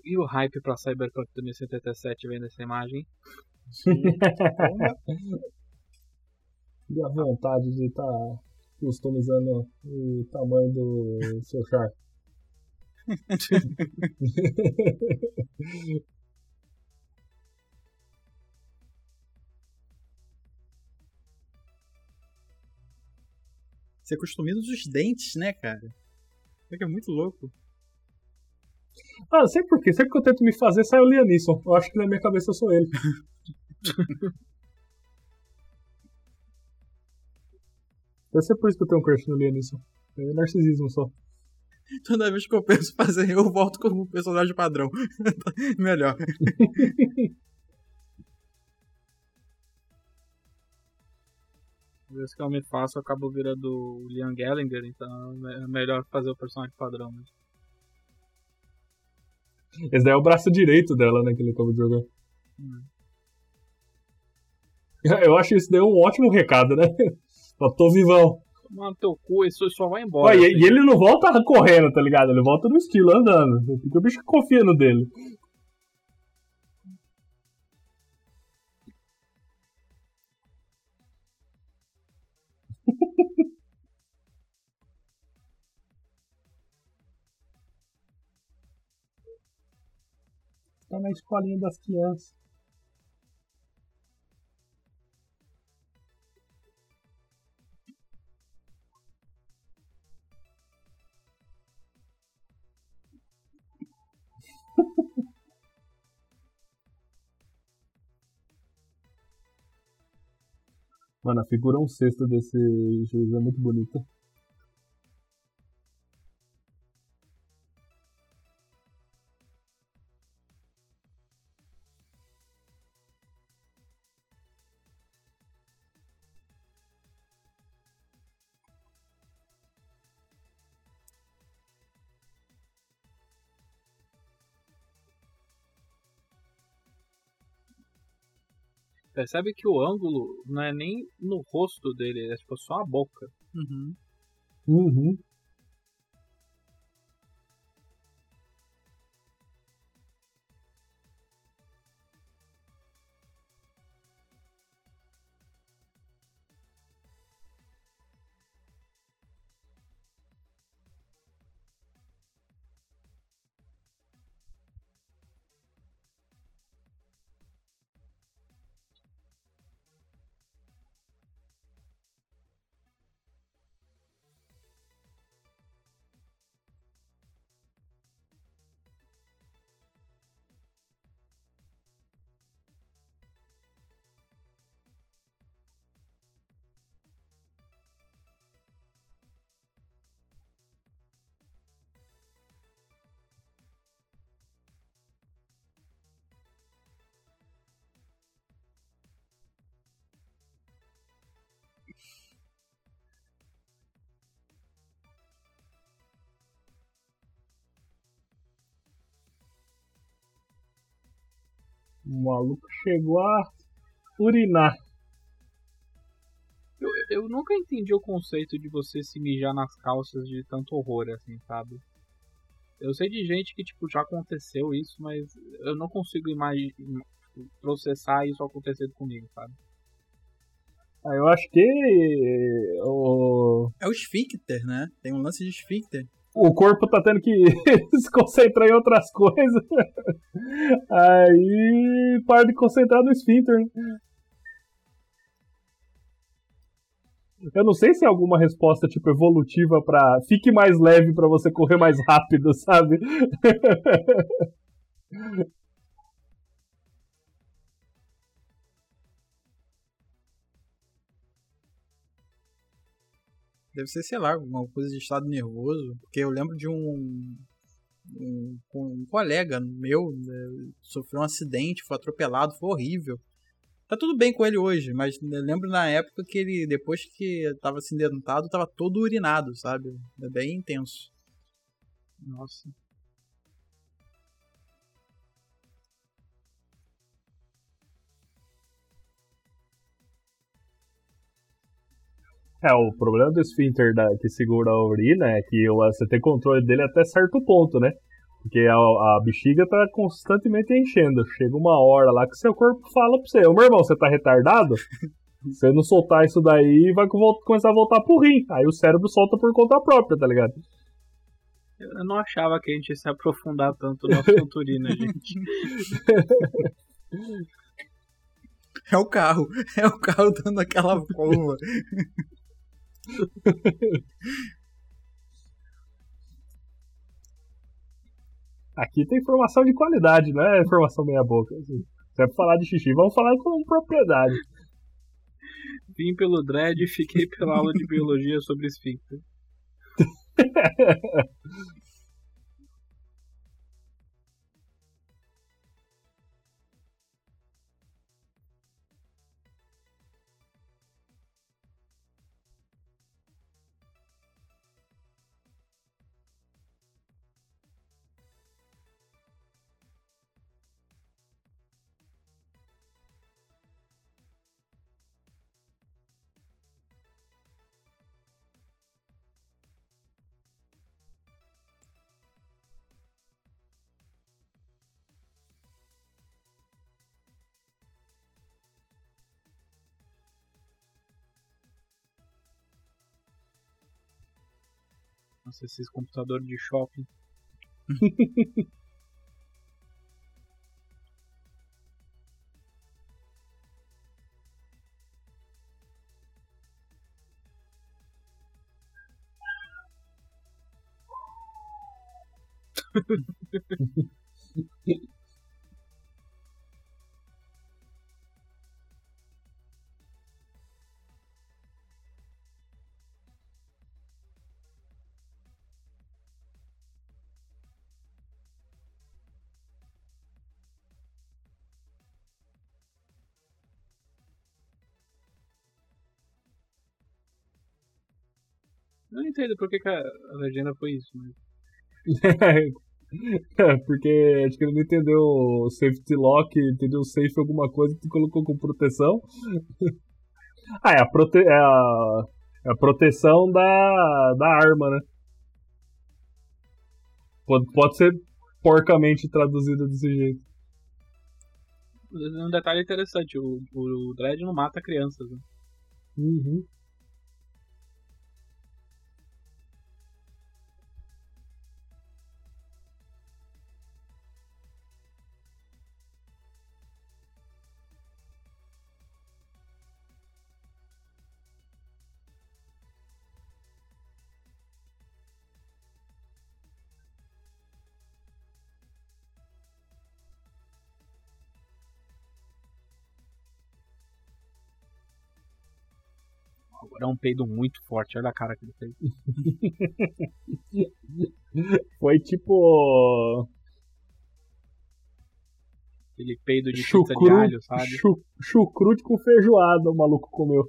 E o hype pra Cyberpunk 2077 vendo essa imagem? e a vontade de estar tá customizando o tamanho do seu char. Você customiza os dentes, né, cara? É muito louco. Ah, sei porquê. Sempre que eu tento me fazer, sai o Liam Neeson. Eu acho que na minha cabeça eu sou ele. Deve ser por isso que eu tenho um crush no Liam Neeson. É narcisismo só. Toda vez que eu penso fazer, eu volto como personagem padrão. Melhor. Às vezes que eu me faço, eu acabo virando o Liam Gallagher, então é melhor fazer o personagem padrão mesmo. Esse daí é o braço direito dela, né, que ele acabou de jogar. Hum. Eu acho isso daí um ótimo recado, né? Eu tô vivão. Mano, teu cu, isso só vai embora. Ué, e, e ele não volta correndo, tá ligado? Ele volta no estilo, andando. Porque o bicho confia no dele. Na escolinha das crianças. Mano, a figura 1 um sexto desse juiz é muito bonita. Percebe que o ângulo não é nem no rosto dele, é tipo só a boca. Uhum. Uhum. Maluco chegou a urinar. Eu, eu nunca entendi o conceito de você se mijar nas calças de tanto horror, assim, sabe? Eu sei de gente que, tipo, já aconteceu isso, mas eu não consigo imaginar, tipo, processar isso acontecendo comigo, sabe? Ah, eu acho que o, É o esfíncter, né? Tem um lance de esfíncter. O corpo tá tendo que se concentrar em outras coisas. Aí para de concentrar no esfíncter. Eu não sei se é alguma resposta tipo evolutiva pra fique mais leve pra você correr mais rápido, sabe? Deve ser, sei lá, alguma coisa de estado nervoso. Porque eu lembro de um. Um, um colega meu né, sofreu um acidente, foi atropelado, foi horrível. Tá tudo bem com ele hoje, mas eu lembro na época que ele, depois que tava acidentado, tava todo urinado, sabe? É bem intenso. Nossa. É, o problema do esfíncter da, que segura a urina é que você tem controle dele até certo ponto, né? Porque a, a bexiga tá constantemente enchendo. Chega uma hora lá que seu corpo fala pra você: Ô meu irmão, você tá retardado? Se você não soltar isso daí, vai co- começar a voltar pro rim. Aí o cérebro solta por conta própria, tá ligado? Eu não achava que a gente ia se aprofundar tanto no assunto urina, gente. É o carro, é o carro dando aquela porra. Aqui tem informação de qualidade, não é informação meia-boca. Assim. Se é pra falar de xixi, vamos falar com propriedade. Vim pelo dread e fiquei pela aula de biologia sobre esfíncter. Nossa, esses computadores de shopping. entendo por que, que a, a legenda foi isso, mas. É, porque acho que ele não entendeu o safety lock, entendeu safe alguma coisa e colocou com proteção. ah, é a, prote é a, é a proteção da, da arma, né? Pode, pode ser porcamente traduzido desse jeito. Um detalhe interessante, o, o Dredd não mata crianças, né? Uhum. Agora é um peido muito forte, olha a cara que ele fez. Foi tipo. Aquele peido de pizza de chucrute, alho, sabe? chu- chucrute com feijoada o maluco comeu.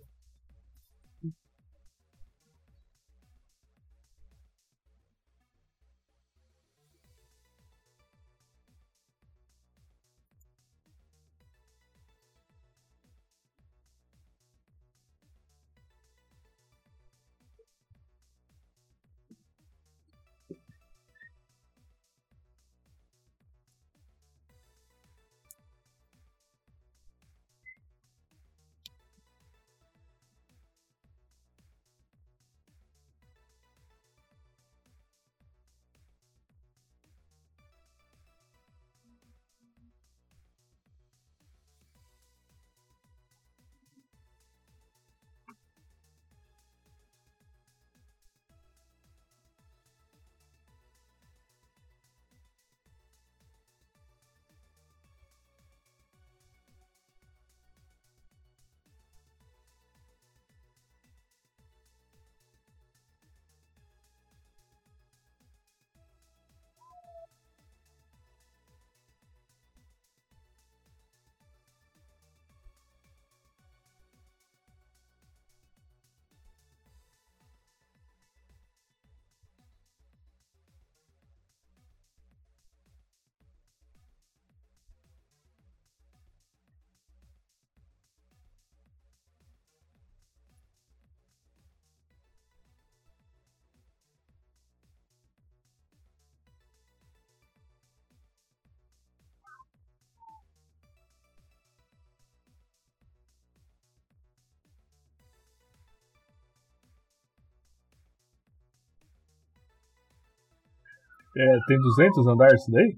É, tem 200 andares isso daí?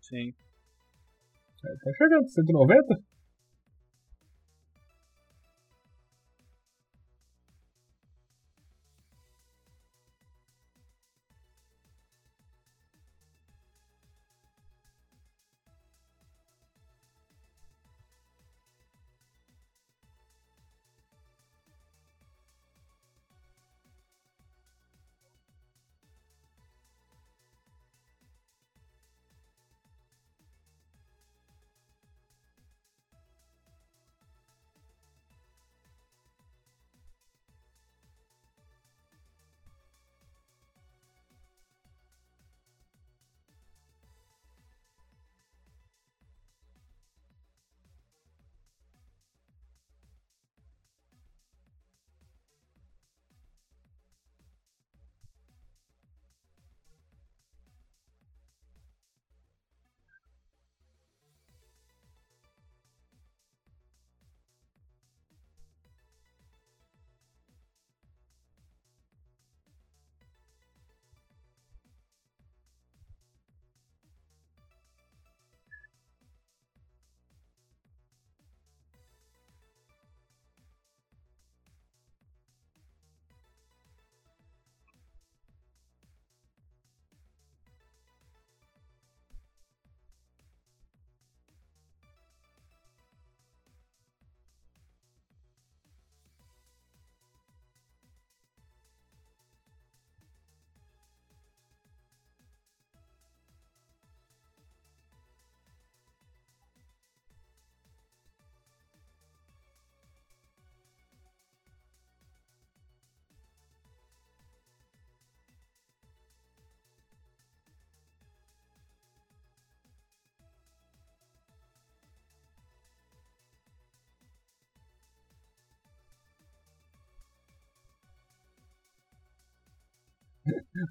Sim. É, tá chegando, 190?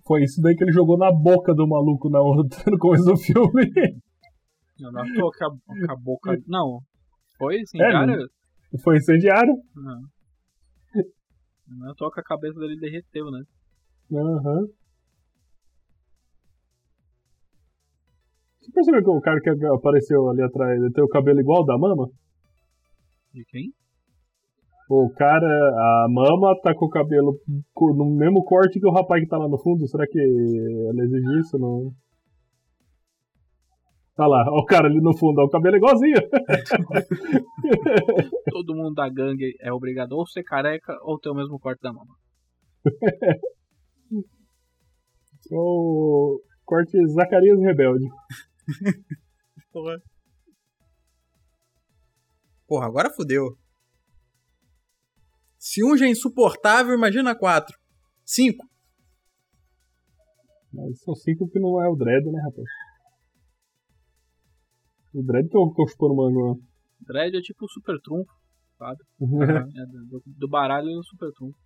Foi isso daí que ele jogou na boca do maluco na outra, no começo do filme. Não, não tô com a, boca. Não. Foi incendiário? É, Foi incendiário. Não. Não com a cabeça dele derreteu, né? Aham. Você percebeu que o cara que apareceu ali atrás ele tem o cabelo igual ao da mama? De quem? O cara, a mama tá com o cabelo no mesmo corte que o rapaz que tá lá no fundo. Será que ela exige isso? Não. Tá lá, ó, o cara ali no fundo, ó, o cabelo é igualzinho. Todo mundo da gangue é obrigado ou ser careca ou ter o mesmo corte da mama. o corte Zacarias Rebelde. Porra. Porra, agora fodeu. Se um já é insuportável, imagina quatro. Cinco. Mas são cinco que não é o Dredd, né, rapaz? O Dredd que eu tô chupando mango Dredd é tipo o super trunfo, sabe? É, do, do baralho e o super trunfo.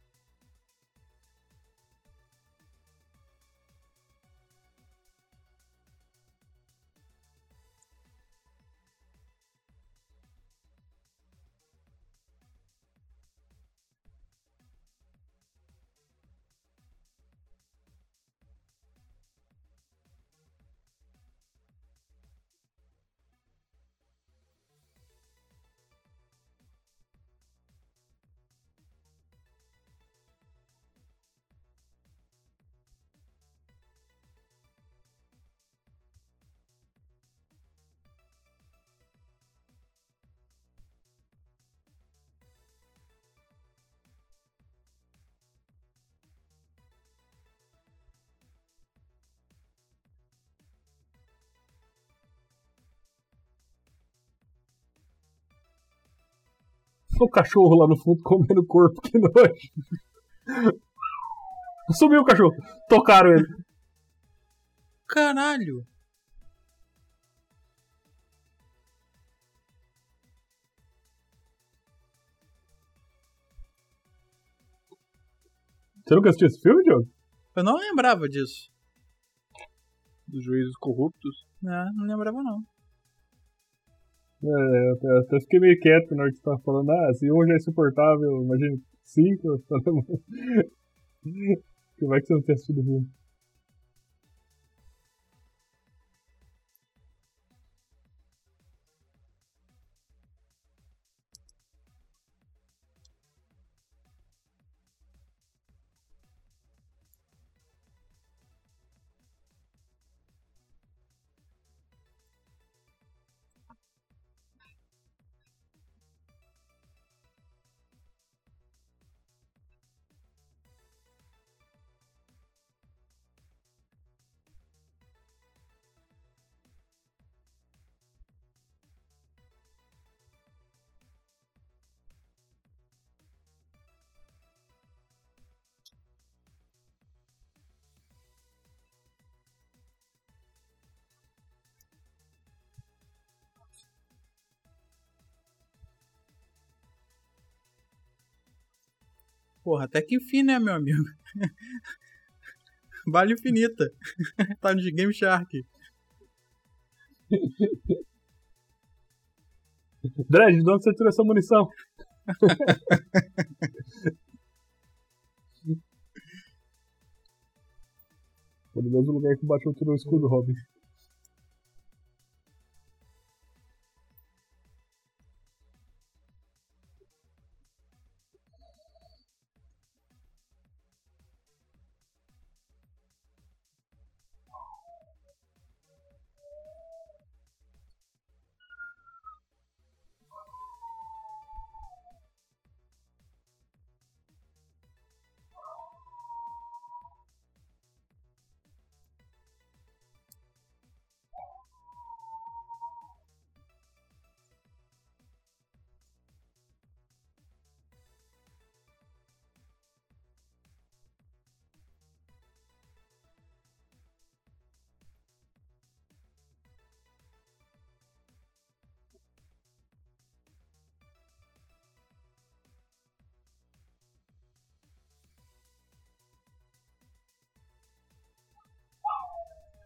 O cachorro lá no fundo comendo o corpo, que nojo. Sumiu o cachorro. Tocaram ele. Caralho. Você nunca assistiu esse filme, Diogo? Eu não lembrava disso. Dos juízes corruptos. É, não lembrava não. É, eu até, fiquei meio quieto na hora que você tava falando. Ah, se já é insuportável, imagina cinco. falei, Como é que você não tem assistido o filme? Porra, até que enfim, né, meu amigo? vale infinita. tá de Game Shark. Dredd, de onde você tirou essa munição? Foi no mesmo lugar que o Batman tirou o escudo, Robin.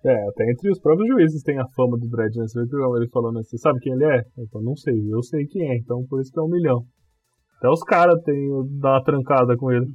É, até entre os próprios juízes tem a fama do Dredd, né? Você ele falando assim, sabe quem ele é? Eu falo, não sei, eu sei quem é, então por isso que é um milhão. Até os caras tem dar uma trancada com ele.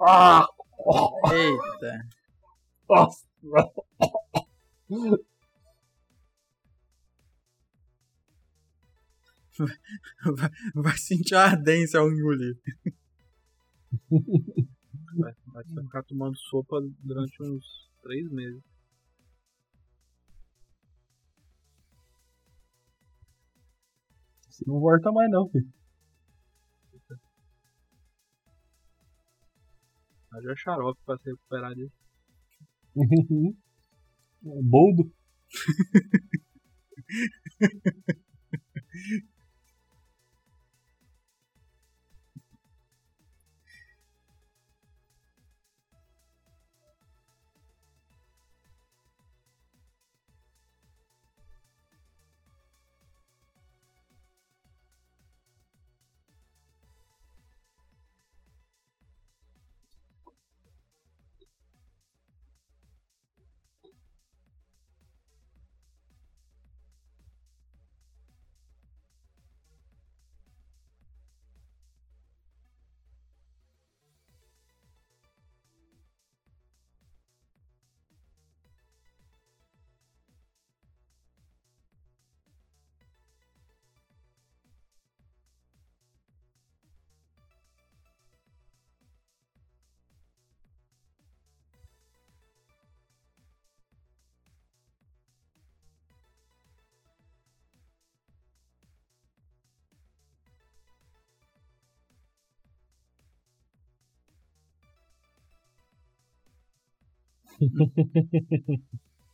Ah! Eita. Nossa! Vai, vai sentir a ardência ao engolir. Vai, vai ficar tomando sopa durante uns três meses. Você não volta mais não, filho. Haja xarope pra se recuperar disso. Boldo.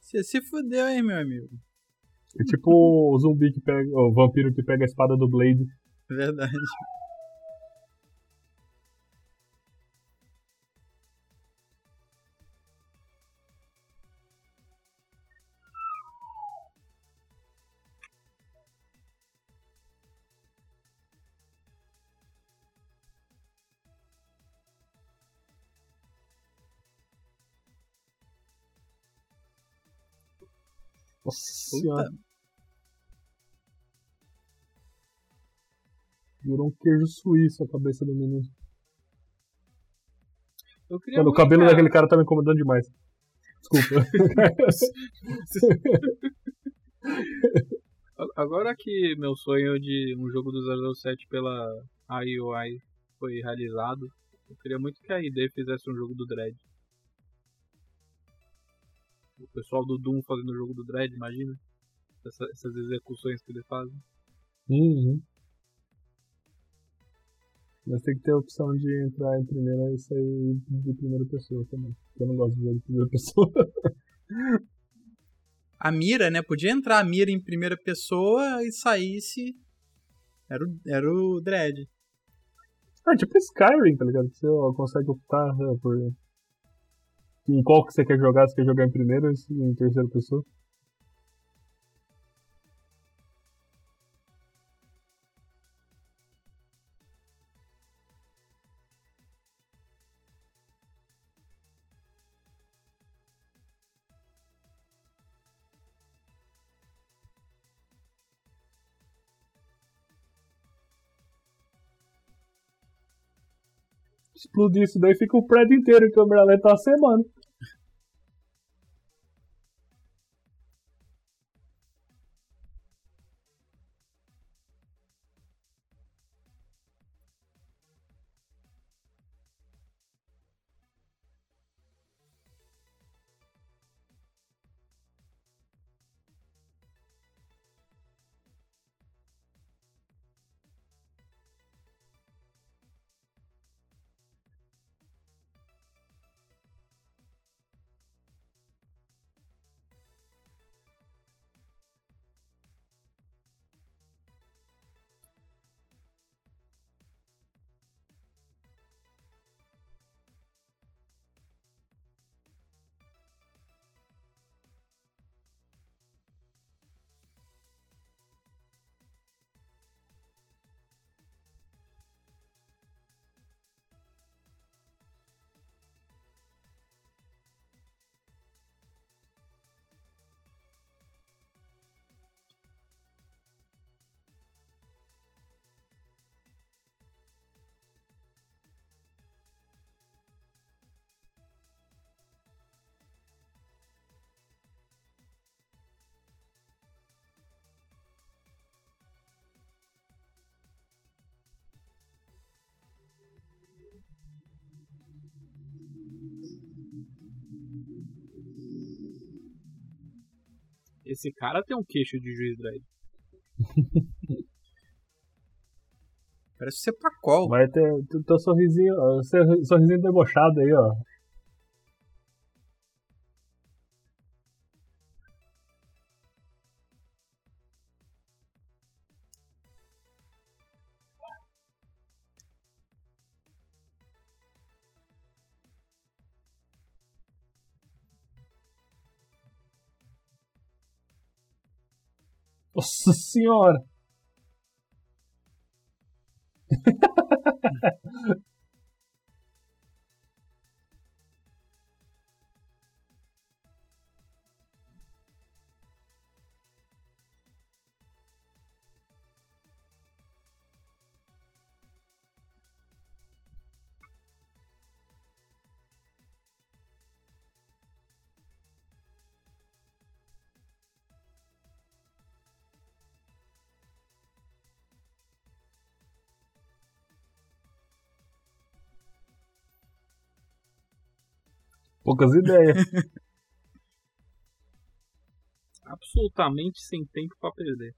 Você se fudeu, hein, meu amigo? É tipo o zumbi que pega. O vampiro que pega a espada do Blade. Verdade. Nossa senhora. Virou um queijo suíço a cabeça do menino. Eu queria Mano, o cabelo cara, daquele cara tá me incomodando demais. Desculpa. Agora que meu sonho de um jogo do 007 pela IOI foi realizado, eu queria muito que a ID fizesse um jogo do Dread. O pessoal do Doom fazendo o jogo do Dread, imagina? Essa- essas execuções que eles fazem. Uhum. Mas tem que ter a opção de entrar em primeira e sair de primeira pessoa também. porque Eu não gosto de jogo de primeira pessoa. A mira, né? Podia entrar a mira em primeira pessoa e saísse. Era o, era o Dredd. Ah, tipo Skyrim, tá ligado? Você ó, consegue optar né, por. Em qual que você quer jogar, você quer jogar em primeira ou em terceira pessoa? Explodir isso daí fica o prédio inteiro em câmera lenta uma semana. Esse cara tem um queixo de juiz Dredd. Parece ser Pacol. Vai ter teu, teu sorrisinho, seu sorrisinho debochado aí, ó. Nossa senhora! Poucas ideias. Absolutamente sem tempo pra perder.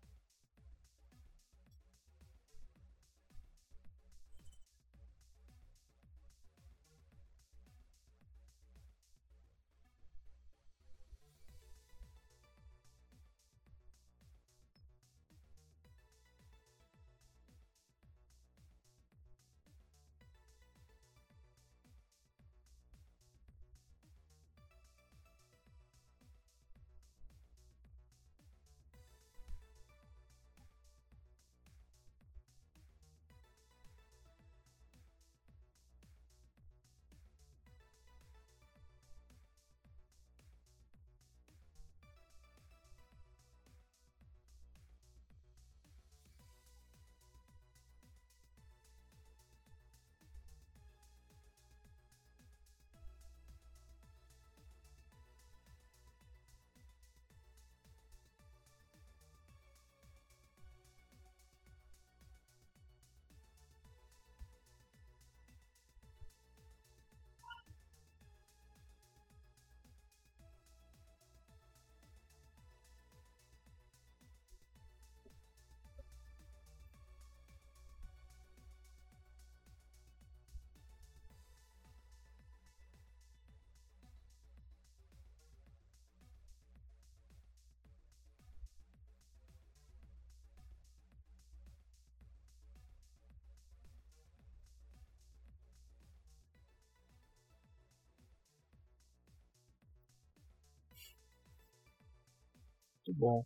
Muito bom.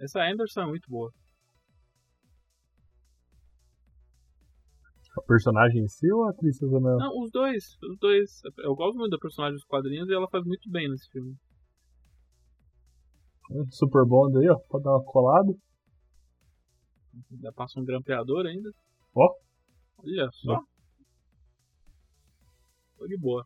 Essa Anderson é muito boa. A personagem em si ou a atriz fazendo Não, os dois. Os dois. Eu gosto muito da personagem dos quadrinhos e ela faz muito bem nesse filme. Super Bond aí, ó, pra dar uma colada. Ainda passa um grampeador ainda. Ó. Olha só. Ó. Tô de boa.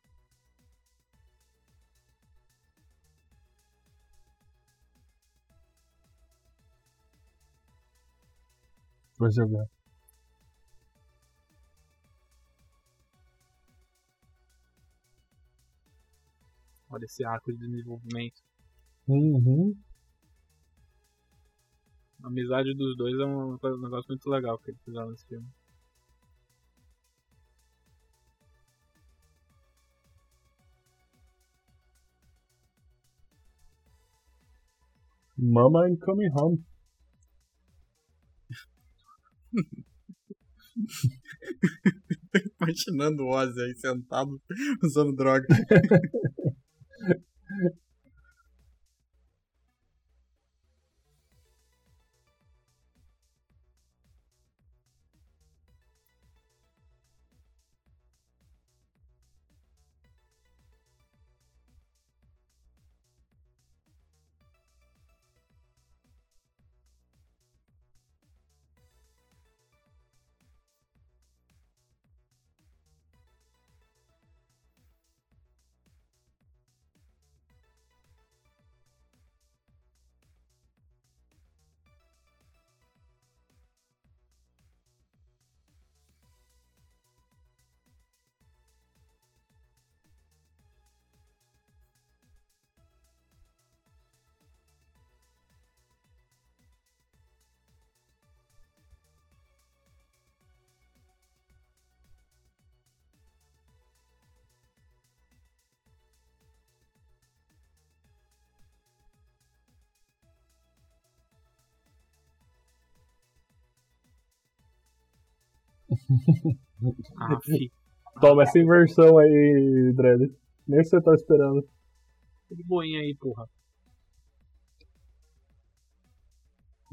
Vai jogar. Olha esse arco de desenvolvimento. Uhum. A amizade dos dois é um um negócio muito legal que eles fizeram nesse filme. Mama and coming home. Imaginando o Ozzy aí sentado usando droga. Ah. Toma essa inversão aí, Dredd. Nem você tá esperando. De boinha aí, porra.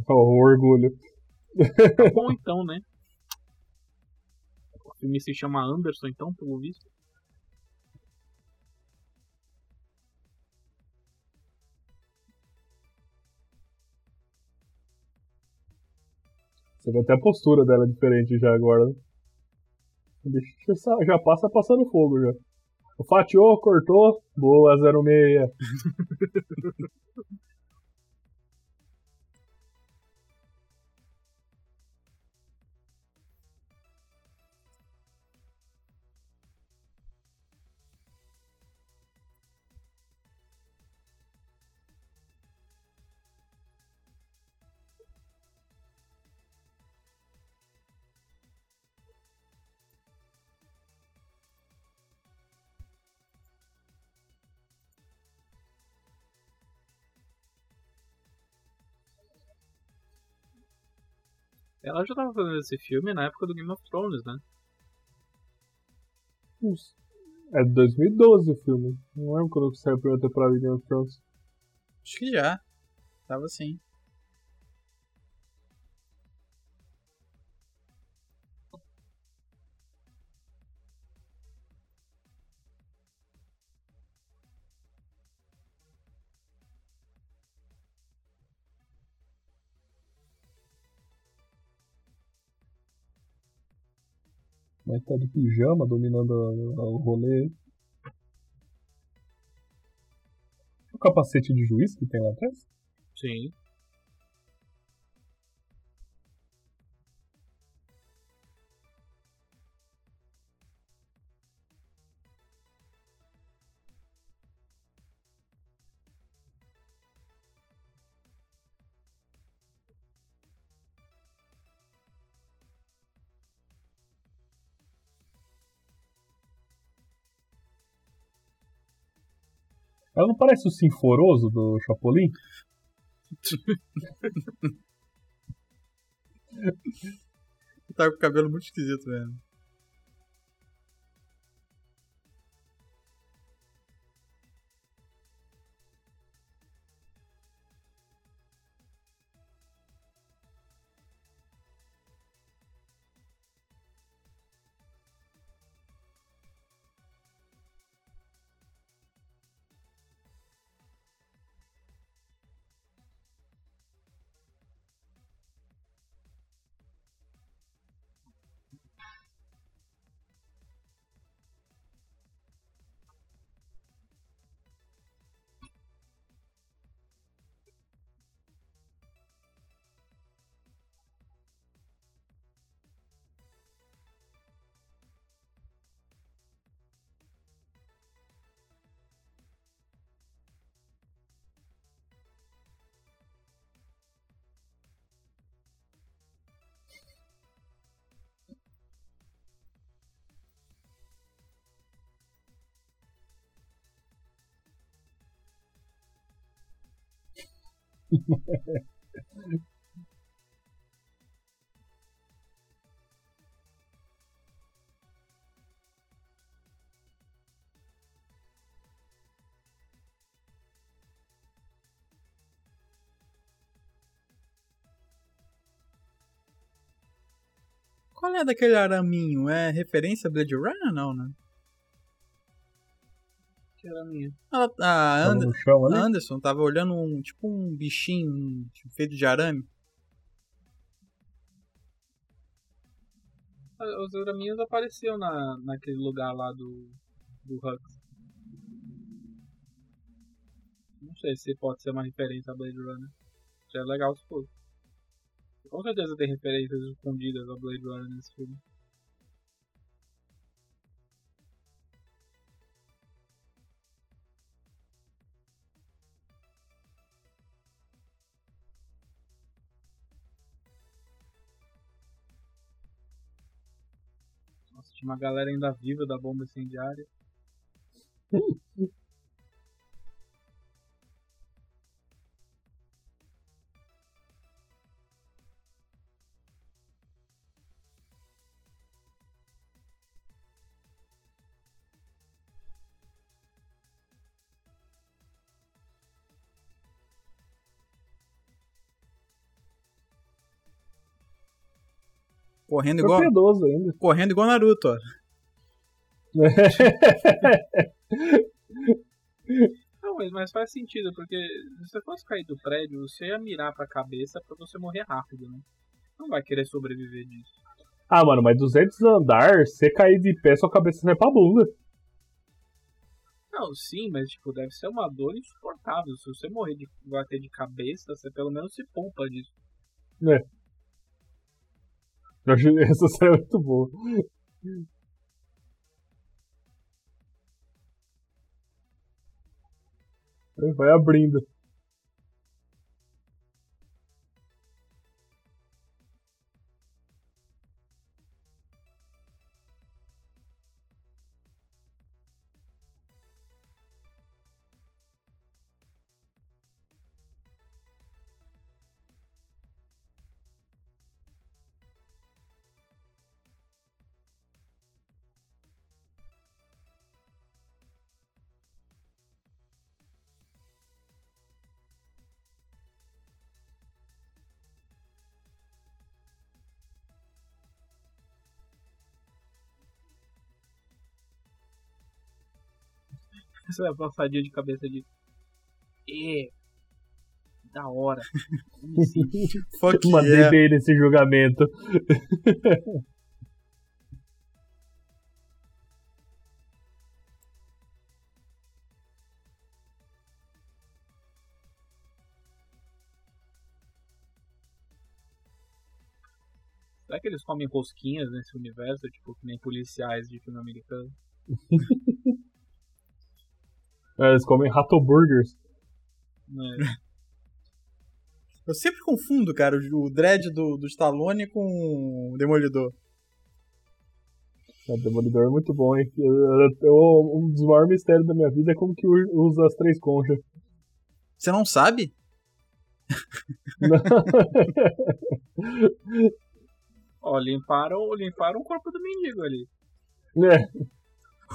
Ó, o orgulho. Tá bom então, né? O filme se chama Anderson, então, pelo visto. Você vê até a postura dela diferente já agora. né? Já- já passa passando fogo já. O fatiou, cortou. Boa, 06. Ela já tava fazendo esse filme na época do Game of Thrones, né? É de 2012 o filme. Não lembro quando saiu a primeira temporada de Game of Thrones. Acho que já. Tava sim. Mas tá de pijama dominando o rolê. O capacete de juiz que tem lá atrás? Sim. Ela não parece o Sinforoso do Chapolin? Tá com o cabelo muito esquisito mesmo. Qual é daquele araminho? É referência a Blade Runner ou não, né? Que era a minha. Ela, a Tava Ander- no chão ali? Anderson tava olhando um tipo um bichinho tipo, feito de arame. Ah, Os araminhas apareciam na, naquele lugar lá do, do Hux. Não sei se pode ser uma referência a Blade Runner. Já é legal se for. Com certeza tem referências escondidas a Blade Runner nesse filme. Tinha uma galera ainda viva da bomba incendiária. Correndo igual, piedoso ainda. correndo igual Naruto, ó. Não, mas, mas faz sentido, porque se você fosse cair do prédio, você ia mirar pra cabeça pra você morrer rápido, né? Não vai querer sobreviver disso. Ah, mano, mas 200 andar, você cair de pé, sua cabeça vai pra bunda. Não, sim, mas tipo, deve ser uma dor insuportável. Se você morrer de bater de cabeça, você pelo menos se poupa disso. Acho essa série muito boa. Vai abrindo. Você vai passadinha de cabeça de. É. Da hora. Fuck Mandei yeah. bem nesse julgamento. Será que eles comem rosquinhas nesse universo, tipo, que nem policiais de filme americano? É, Eles comem ratoburgers. Né? Eu sempre confundo, cara, o dread do, do Stallone com o Demolidor. O Demolidor é muito bom, hein? Eu- eu- eu- um dos maiores mistérios da minha vida é como que usa as três conchas. Você não sabe? Ó, limparam, limparam o corpo do mendigo ali. É.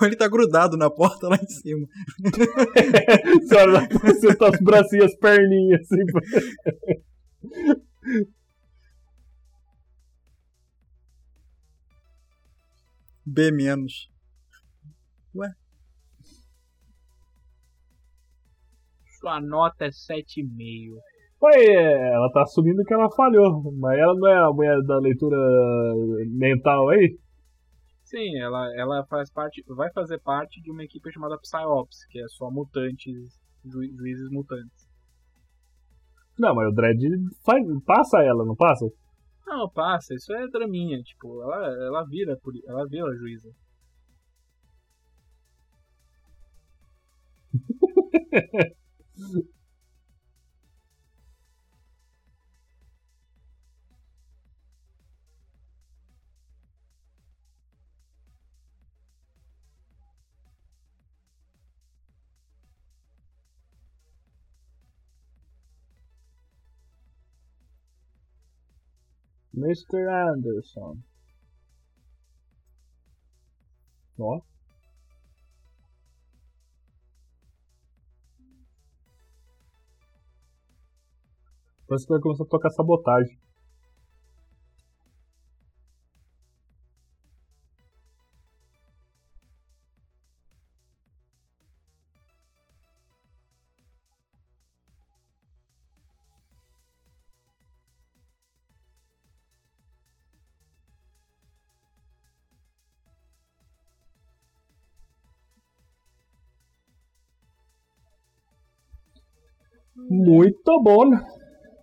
Ou ele tá grudado na porta lá em cima. Você olha lá, você tá os bracinhos, as perninhas, assim. B menos. Sua nota é 7,5. Foi, é, ela tá assumindo que ela falhou, mas ela não é a mulher da leitura mental aí? Sim, ela, ela faz parte, vai fazer parte de uma equipe chamada Psyops, que é só mutantes, ju- juízes mutantes. Não, mas o Dredd faz, passa ela, não passa? Não, passa, isso é draminha, tipo, ela, ela vira, ela vira juíza. Mr. Anderson. Ó. Parece que vai começar a tocar sabotagem. Muito bom. né?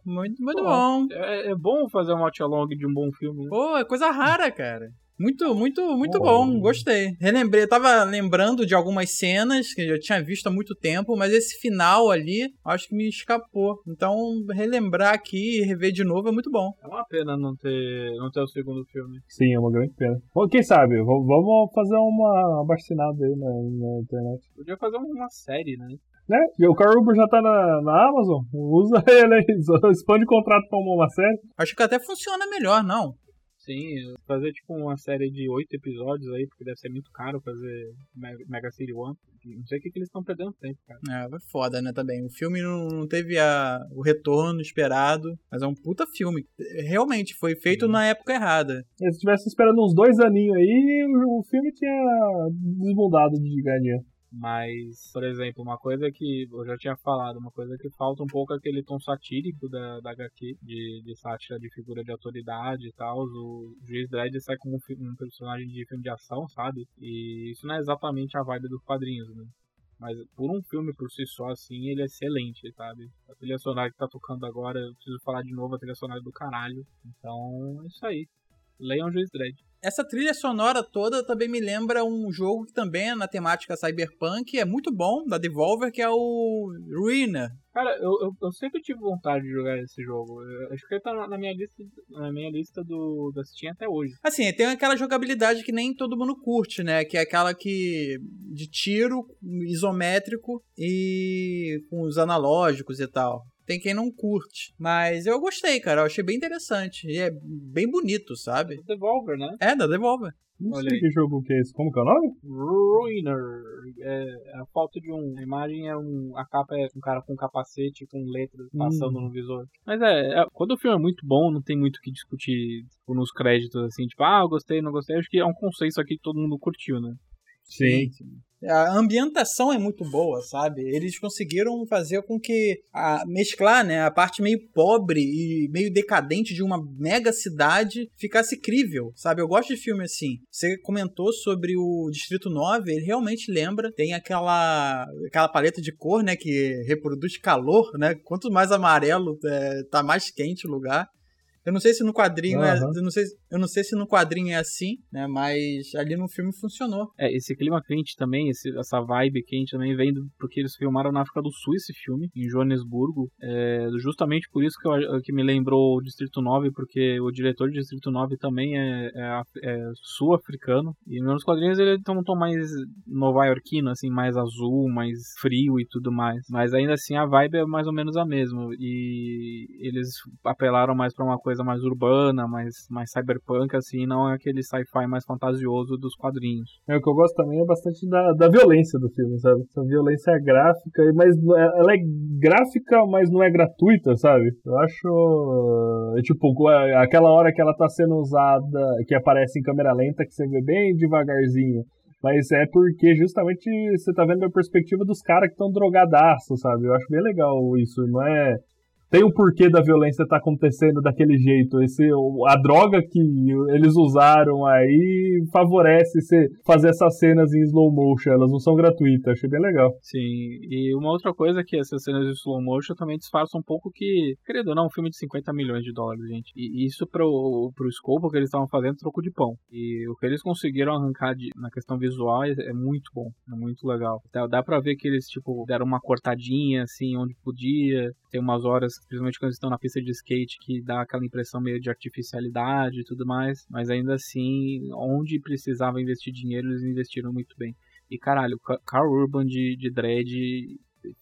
Muito, muito Pô, bom. É, é bom fazer um watch-along de um bom filme. né? Pô, é coisa rara, cara. Muito, muito, muito Pô. bom. Gostei. Relembrei, tava lembrando de algumas cenas que eu já tinha visto há muito tempo, mas esse final ali, acho que me escapou. Então, relembrar aqui e rever de novo é muito bom. É uma pena não ter, não ter o segundo filme. Sim, é uma grande pena. Bom, quem sabe? Vamos fazer uma abaixinada aí na, na internet. Podia fazer uma série, né? Né? O Carl Urban já tá na, na Amazon. Usa ele aí. Expande o contrato pra uma, série. Acho que até funciona melhor, não? Sim, fazer tipo uma série de oito episódios aí, porque deve ser muito caro fazer Mega, City One. Não sei o que, que eles estão perdendo tempo, cara. É, foi foda, né, também. O filme não, teve a, o retorno esperado, mas é um puta filme. Realmente, foi feito na época errada. Se eles tivessem esperando uns dois aninhos aí, o, o filme tinha desbundado de ganhar. Mas, por exemplo, uma coisa que eu já tinha falado, uma coisa que falta um pouco é aquele tom satírico da, da HQ, de, de sátira de figura de autoridade e tal. O Juiz Dredd sai como um, um personagem de filme de ação, sabe? E isso não é exatamente a vibe dos quadrinhos, né? Mas por um filme por si só, assim, ele é excelente, sabe? A trilha sonora que tá tocando agora, eu preciso falar de novo, a trilha sonora do caralho. Então, é isso aí. Leiam Juiz Dredd. Essa trilha sonora toda também me lembra um jogo que também é na temática cyberpunk, é muito bom, da Devolver, que é o Ruiner. Cara, eu, eu, eu, sempre tive vontade de jogar esse jogo. Eu acho que ele tá na minha lista, na minha lista do, da Steam até hoje. Assim, tem aquela jogabilidade que nem todo mundo curte, né? Que é aquela que. de tiro, isométrico e com os analógicos e tal. Tem quem não curte. Mas eu gostei, cara. Eu achei bem interessante. E é bem bonito, sabe? Devolver, né? É, da Devolver. Não Olha sei aí. que jogo que é esse. Como que é o nome? Ruiner. É, a foto de um, a imagem é um. A capa é um cara com um capacete com letras passando hum. no visor. Mas é, é, quando o filme é muito bom, não tem muito o que discutir tipo, nos créditos, assim, tipo, ah, eu gostei, não gostei. Acho que é um consenso aqui que todo mundo curtiu, né? Sim. Sim. A ambientação é muito boa, sabe? Eles conseguiram fazer com que a, mesclar, né, a parte meio pobre e meio decadente de uma mega cidade ficasse crível, sabe? Eu gosto de filme assim. Você comentou sobre o Distrito 9, ele realmente lembra, tem aquela aquela paleta de cor, né, que reproduz calor, né? Quanto mais amarelo, é, tá mais quente o lugar. Eu não sei se no quadrinho uhum. é, eu não sei, eu não sei se no quadrinho é assim, né? Mas ali no filme funcionou. É, esse clima quente também, esse, essa vibe quente também vem do, porque eles filmaram na África do Sul esse filme, em Joanesburgo. É, justamente por isso que, eu, que me lembrou o Distrito 9, porque o diretor de Distrito 9 também é, é, é sul-africano. E nos quadrinhos ele tem um tom mais nova-iorquino, assim, mais azul, mais frio e tudo mais. Mas ainda assim a vibe é mais ou menos a mesma. E eles apelaram mais para uma coisa coisa mais urbana, mais, mais cyberpunk, assim, não é aquele sci-fi mais fantasioso dos quadrinhos. É, o que eu gosto também é bastante da, da violência do filme, sabe? Essa violência é gráfica, mas é, ela é gráfica, mas não é gratuita, sabe? Eu acho. É, tipo, aquela hora que ela tá sendo usada, que aparece em câmera lenta, que você vê bem devagarzinho. Mas é porque justamente você tá vendo a perspectiva dos caras que estão drogadaços, sabe? Eu acho bem legal isso. Não é tem o porquê da violência estar tá acontecendo daquele jeito. Esse, a droga que eles usaram aí favorece você fazer essas cenas em slow motion. Elas não são gratuitas. Achei bem legal. Sim, e uma outra coisa é que essas cenas de slow motion também disfarçam um pouco que, querido ou não, um filme de 50 milhões de dólares, gente. E isso pro, pro escopo que eles estavam fazendo, troco de pão. E o que eles conseguiram arrancar de, na questão visual é, é muito bom. É muito legal. Dá, dá pra ver que eles, tipo, deram uma cortadinha, assim, onde podia. Tem umas horas principalmente quando estão na pista de skate, que dá aquela impressão meio de artificialidade e tudo mais, mas ainda assim, onde precisava investir dinheiro, eles investiram muito bem. E caralho, Carl Urban de, de Dread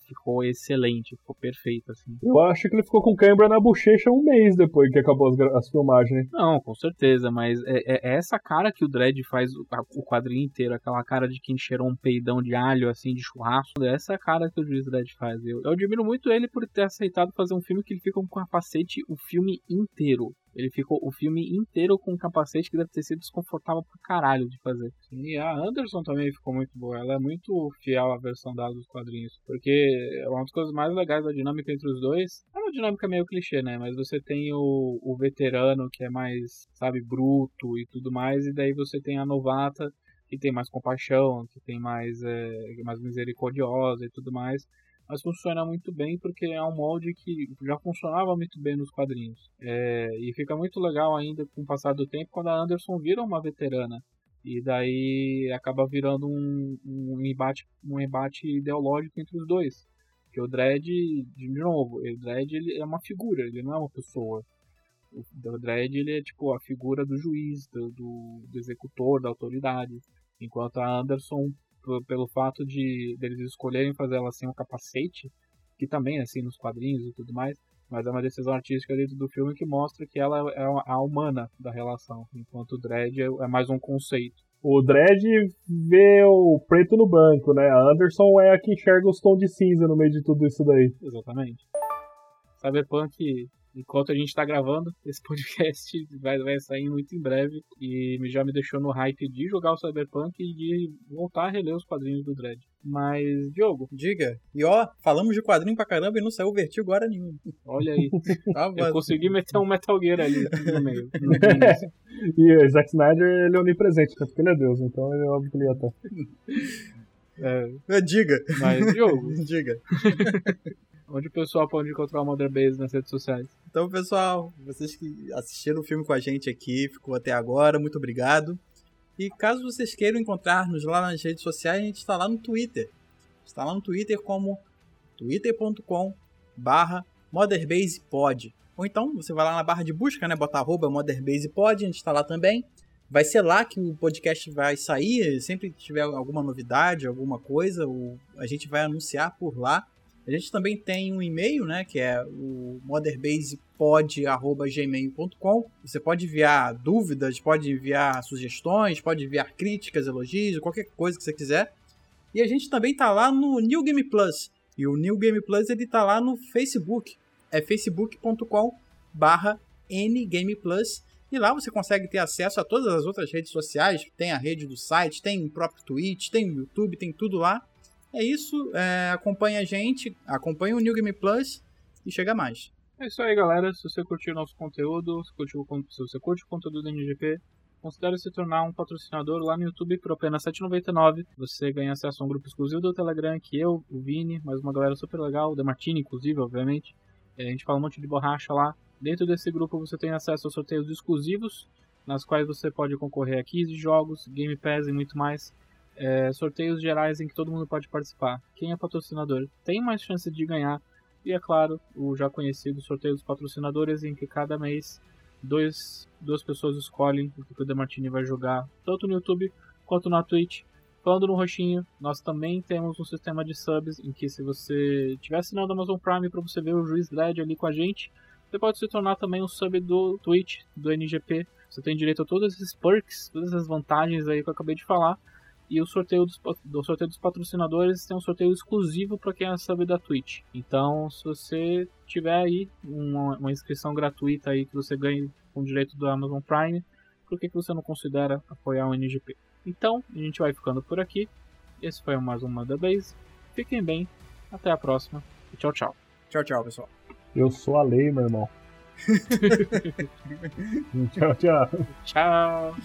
ficou excelente, ficou perfeito, assim. Eu acho que ele ficou com câimbra na bochecha um mês depois que acabou as, as filmagens. Não, com certeza, mas é, é, é essa cara que o Dredd faz o, o, quadrinho inteiro, aquela cara de quem cheirou um peidão de alho, assim, de churrasco, é essa cara que o Juiz Dredd faz. Eu, eu admiro muito ele por ter aceitado fazer um filme que ele fica com capacete o filme inteiro. Ele ficou o filme inteiro com um capacete que deve ter sido desconfortável pra caralho de fazer. E a Anderson também ficou muito boa. Ela é muito fiel à versão dela dos quadrinhos. Porque uma das coisas mais legais da dinâmica entre os dois. É uma dinâmica meio clichê, né? Mas você tem o, o veterano que é mais, sabe, bruto e tudo mais. E daí você tem a novata que tem mais compaixão, que tem mais, é, mais misericordiosa e tudo mais mas funciona muito bem porque é um molde que já funcionava muito bem nos quadrinhos. É, e fica muito legal ainda com o passar do tempo quando a Anderson vira uma veterana. E daí acaba virando um, um, embate, um embate ideológico entre os dois. Porque o Dredd, de novo, o Dredd ele é uma figura, ele não é uma pessoa. O Dredd ele é tipo a figura do juiz, do, do, executor, da autoridade. Enquanto a Anderson pelo fato de deles escolherem fazer ela sem um capacete, que também é assim nos quadrinhos e tudo mais, Mas é uma decisão artística dentro do filme que mostra que ela é a humana da relação, enquanto o Dredd é, é mais um conceito. O Dredd vê o preto no branco, né? A Anderson é a que enxerga os tons de cinza no meio de tudo isso daí. Exatamente. Cyberpunk enquanto a gente está gravando, esse podcast vai, vai sair muito em breve e já me deixou no hype de jogar o Cyberpunk e de voltar a reler os quadrinhos do Dredd. Mas, Diogo. Diga. E ó, falamos de quadrinho pra caramba e não saiu vertigo agora nenhum. Olha aí. Ah, Eu consegui meter um Metal Gear ali no meio. No e o Zack Snyder, ele é onipresente, porque ele é Deus, então é óbvio que ele ia estar. É, diga. Mas, Diogo. diga. Onde o pessoal pode encontrar o Mother Base nas redes sociais? Então, pessoal, vocês que assistiram o filme com a gente aqui, ficou até agora, muito obrigado. E caso vocês queiram encontrar-nos lá nas redes sociais, a gente está lá no Twitter. Está lá no Twitter como twitter.com barra motherbasepod. Ou então você vai lá na barra de busca, né? Bota arroba motherbasepod, a gente está lá também. Vai ser lá que o podcast vai sair, sempre que tiver alguma novidade, alguma coisa, a gente vai anunciar por lá. A gente também tem um e-mail, né, que é o motherbasepod@gmail.com. Você pode enviar dúvidas, pode enviar sugestões, pode enviar críticas, elogios, qualquer coisa que você quiser. E a gente também tá lá no New Game Plus. E o New Game Plus ele tá lá no Facebook. É facebook.com/ngameplus. E lá você consegue ter acesso a todas as outras redes sociais. Tem a rede do site, tem o próprio Twitch, tem o YouTube, tem tudo lá. É isso, é, acompanha a gente, acompanha o New Game Plus e chega mais. É isso aí, galera. Se você curtiu o nosso conteúdo, se, curtiu, se você curte o conteúdo do NGP, considere se tornar um patrocinador lá no YouTube por apenas R$ 7,99. Você ganha acesso a um grupo exclusivo do Telegram, que eu, o Vini, mais uma galera super legal, o Demartini, inclusive, obviamente. A gente fala um monte de borracha lá. Dentro desse grupo você tem acesso a sorteios exclusivos, nas quais você pode concorrer a 15 jogos, Game Pass e muito mais é, sorteios gerais em que todo mundo pode participar. Quem é patrocinador tem mais chance de ganhar. E é claro, o já conhecido sorteio dos patrocinadores, em que cada mês dois, duas pessoas escolhem o que o Demartini vai jogar, tanto no YouTube quanto na Twitch. Falando no roxinho, nós também temos um sistema de subs em que se você estiver assinando Amazon Prime para você ver o Juiz Dredd ali com a gente, você pode se tornar também um sub do Twitch, do NGP. Você tem direito a todos esses perks, todas as vantagens aí que eu acabei de falar. E o sorteio dos, do sorteio dos patrocinadores tem um sorteio exclusivo para quem é sub da Twitch. Então, se você tiver aí uma, uma, inscrição gratuita aí que você ganhe com direito do Amazon Prime, por que, que você não considera apoiar o NGP? Então, a gente vai ficando por aqui. Esse foi mais um Mother Base. Fiquem bem, até a próxima e tchau, tchau. Tchau, tchau, pessoal. Eu sou a lei, meu irmão. tchau, tchau. Tchau.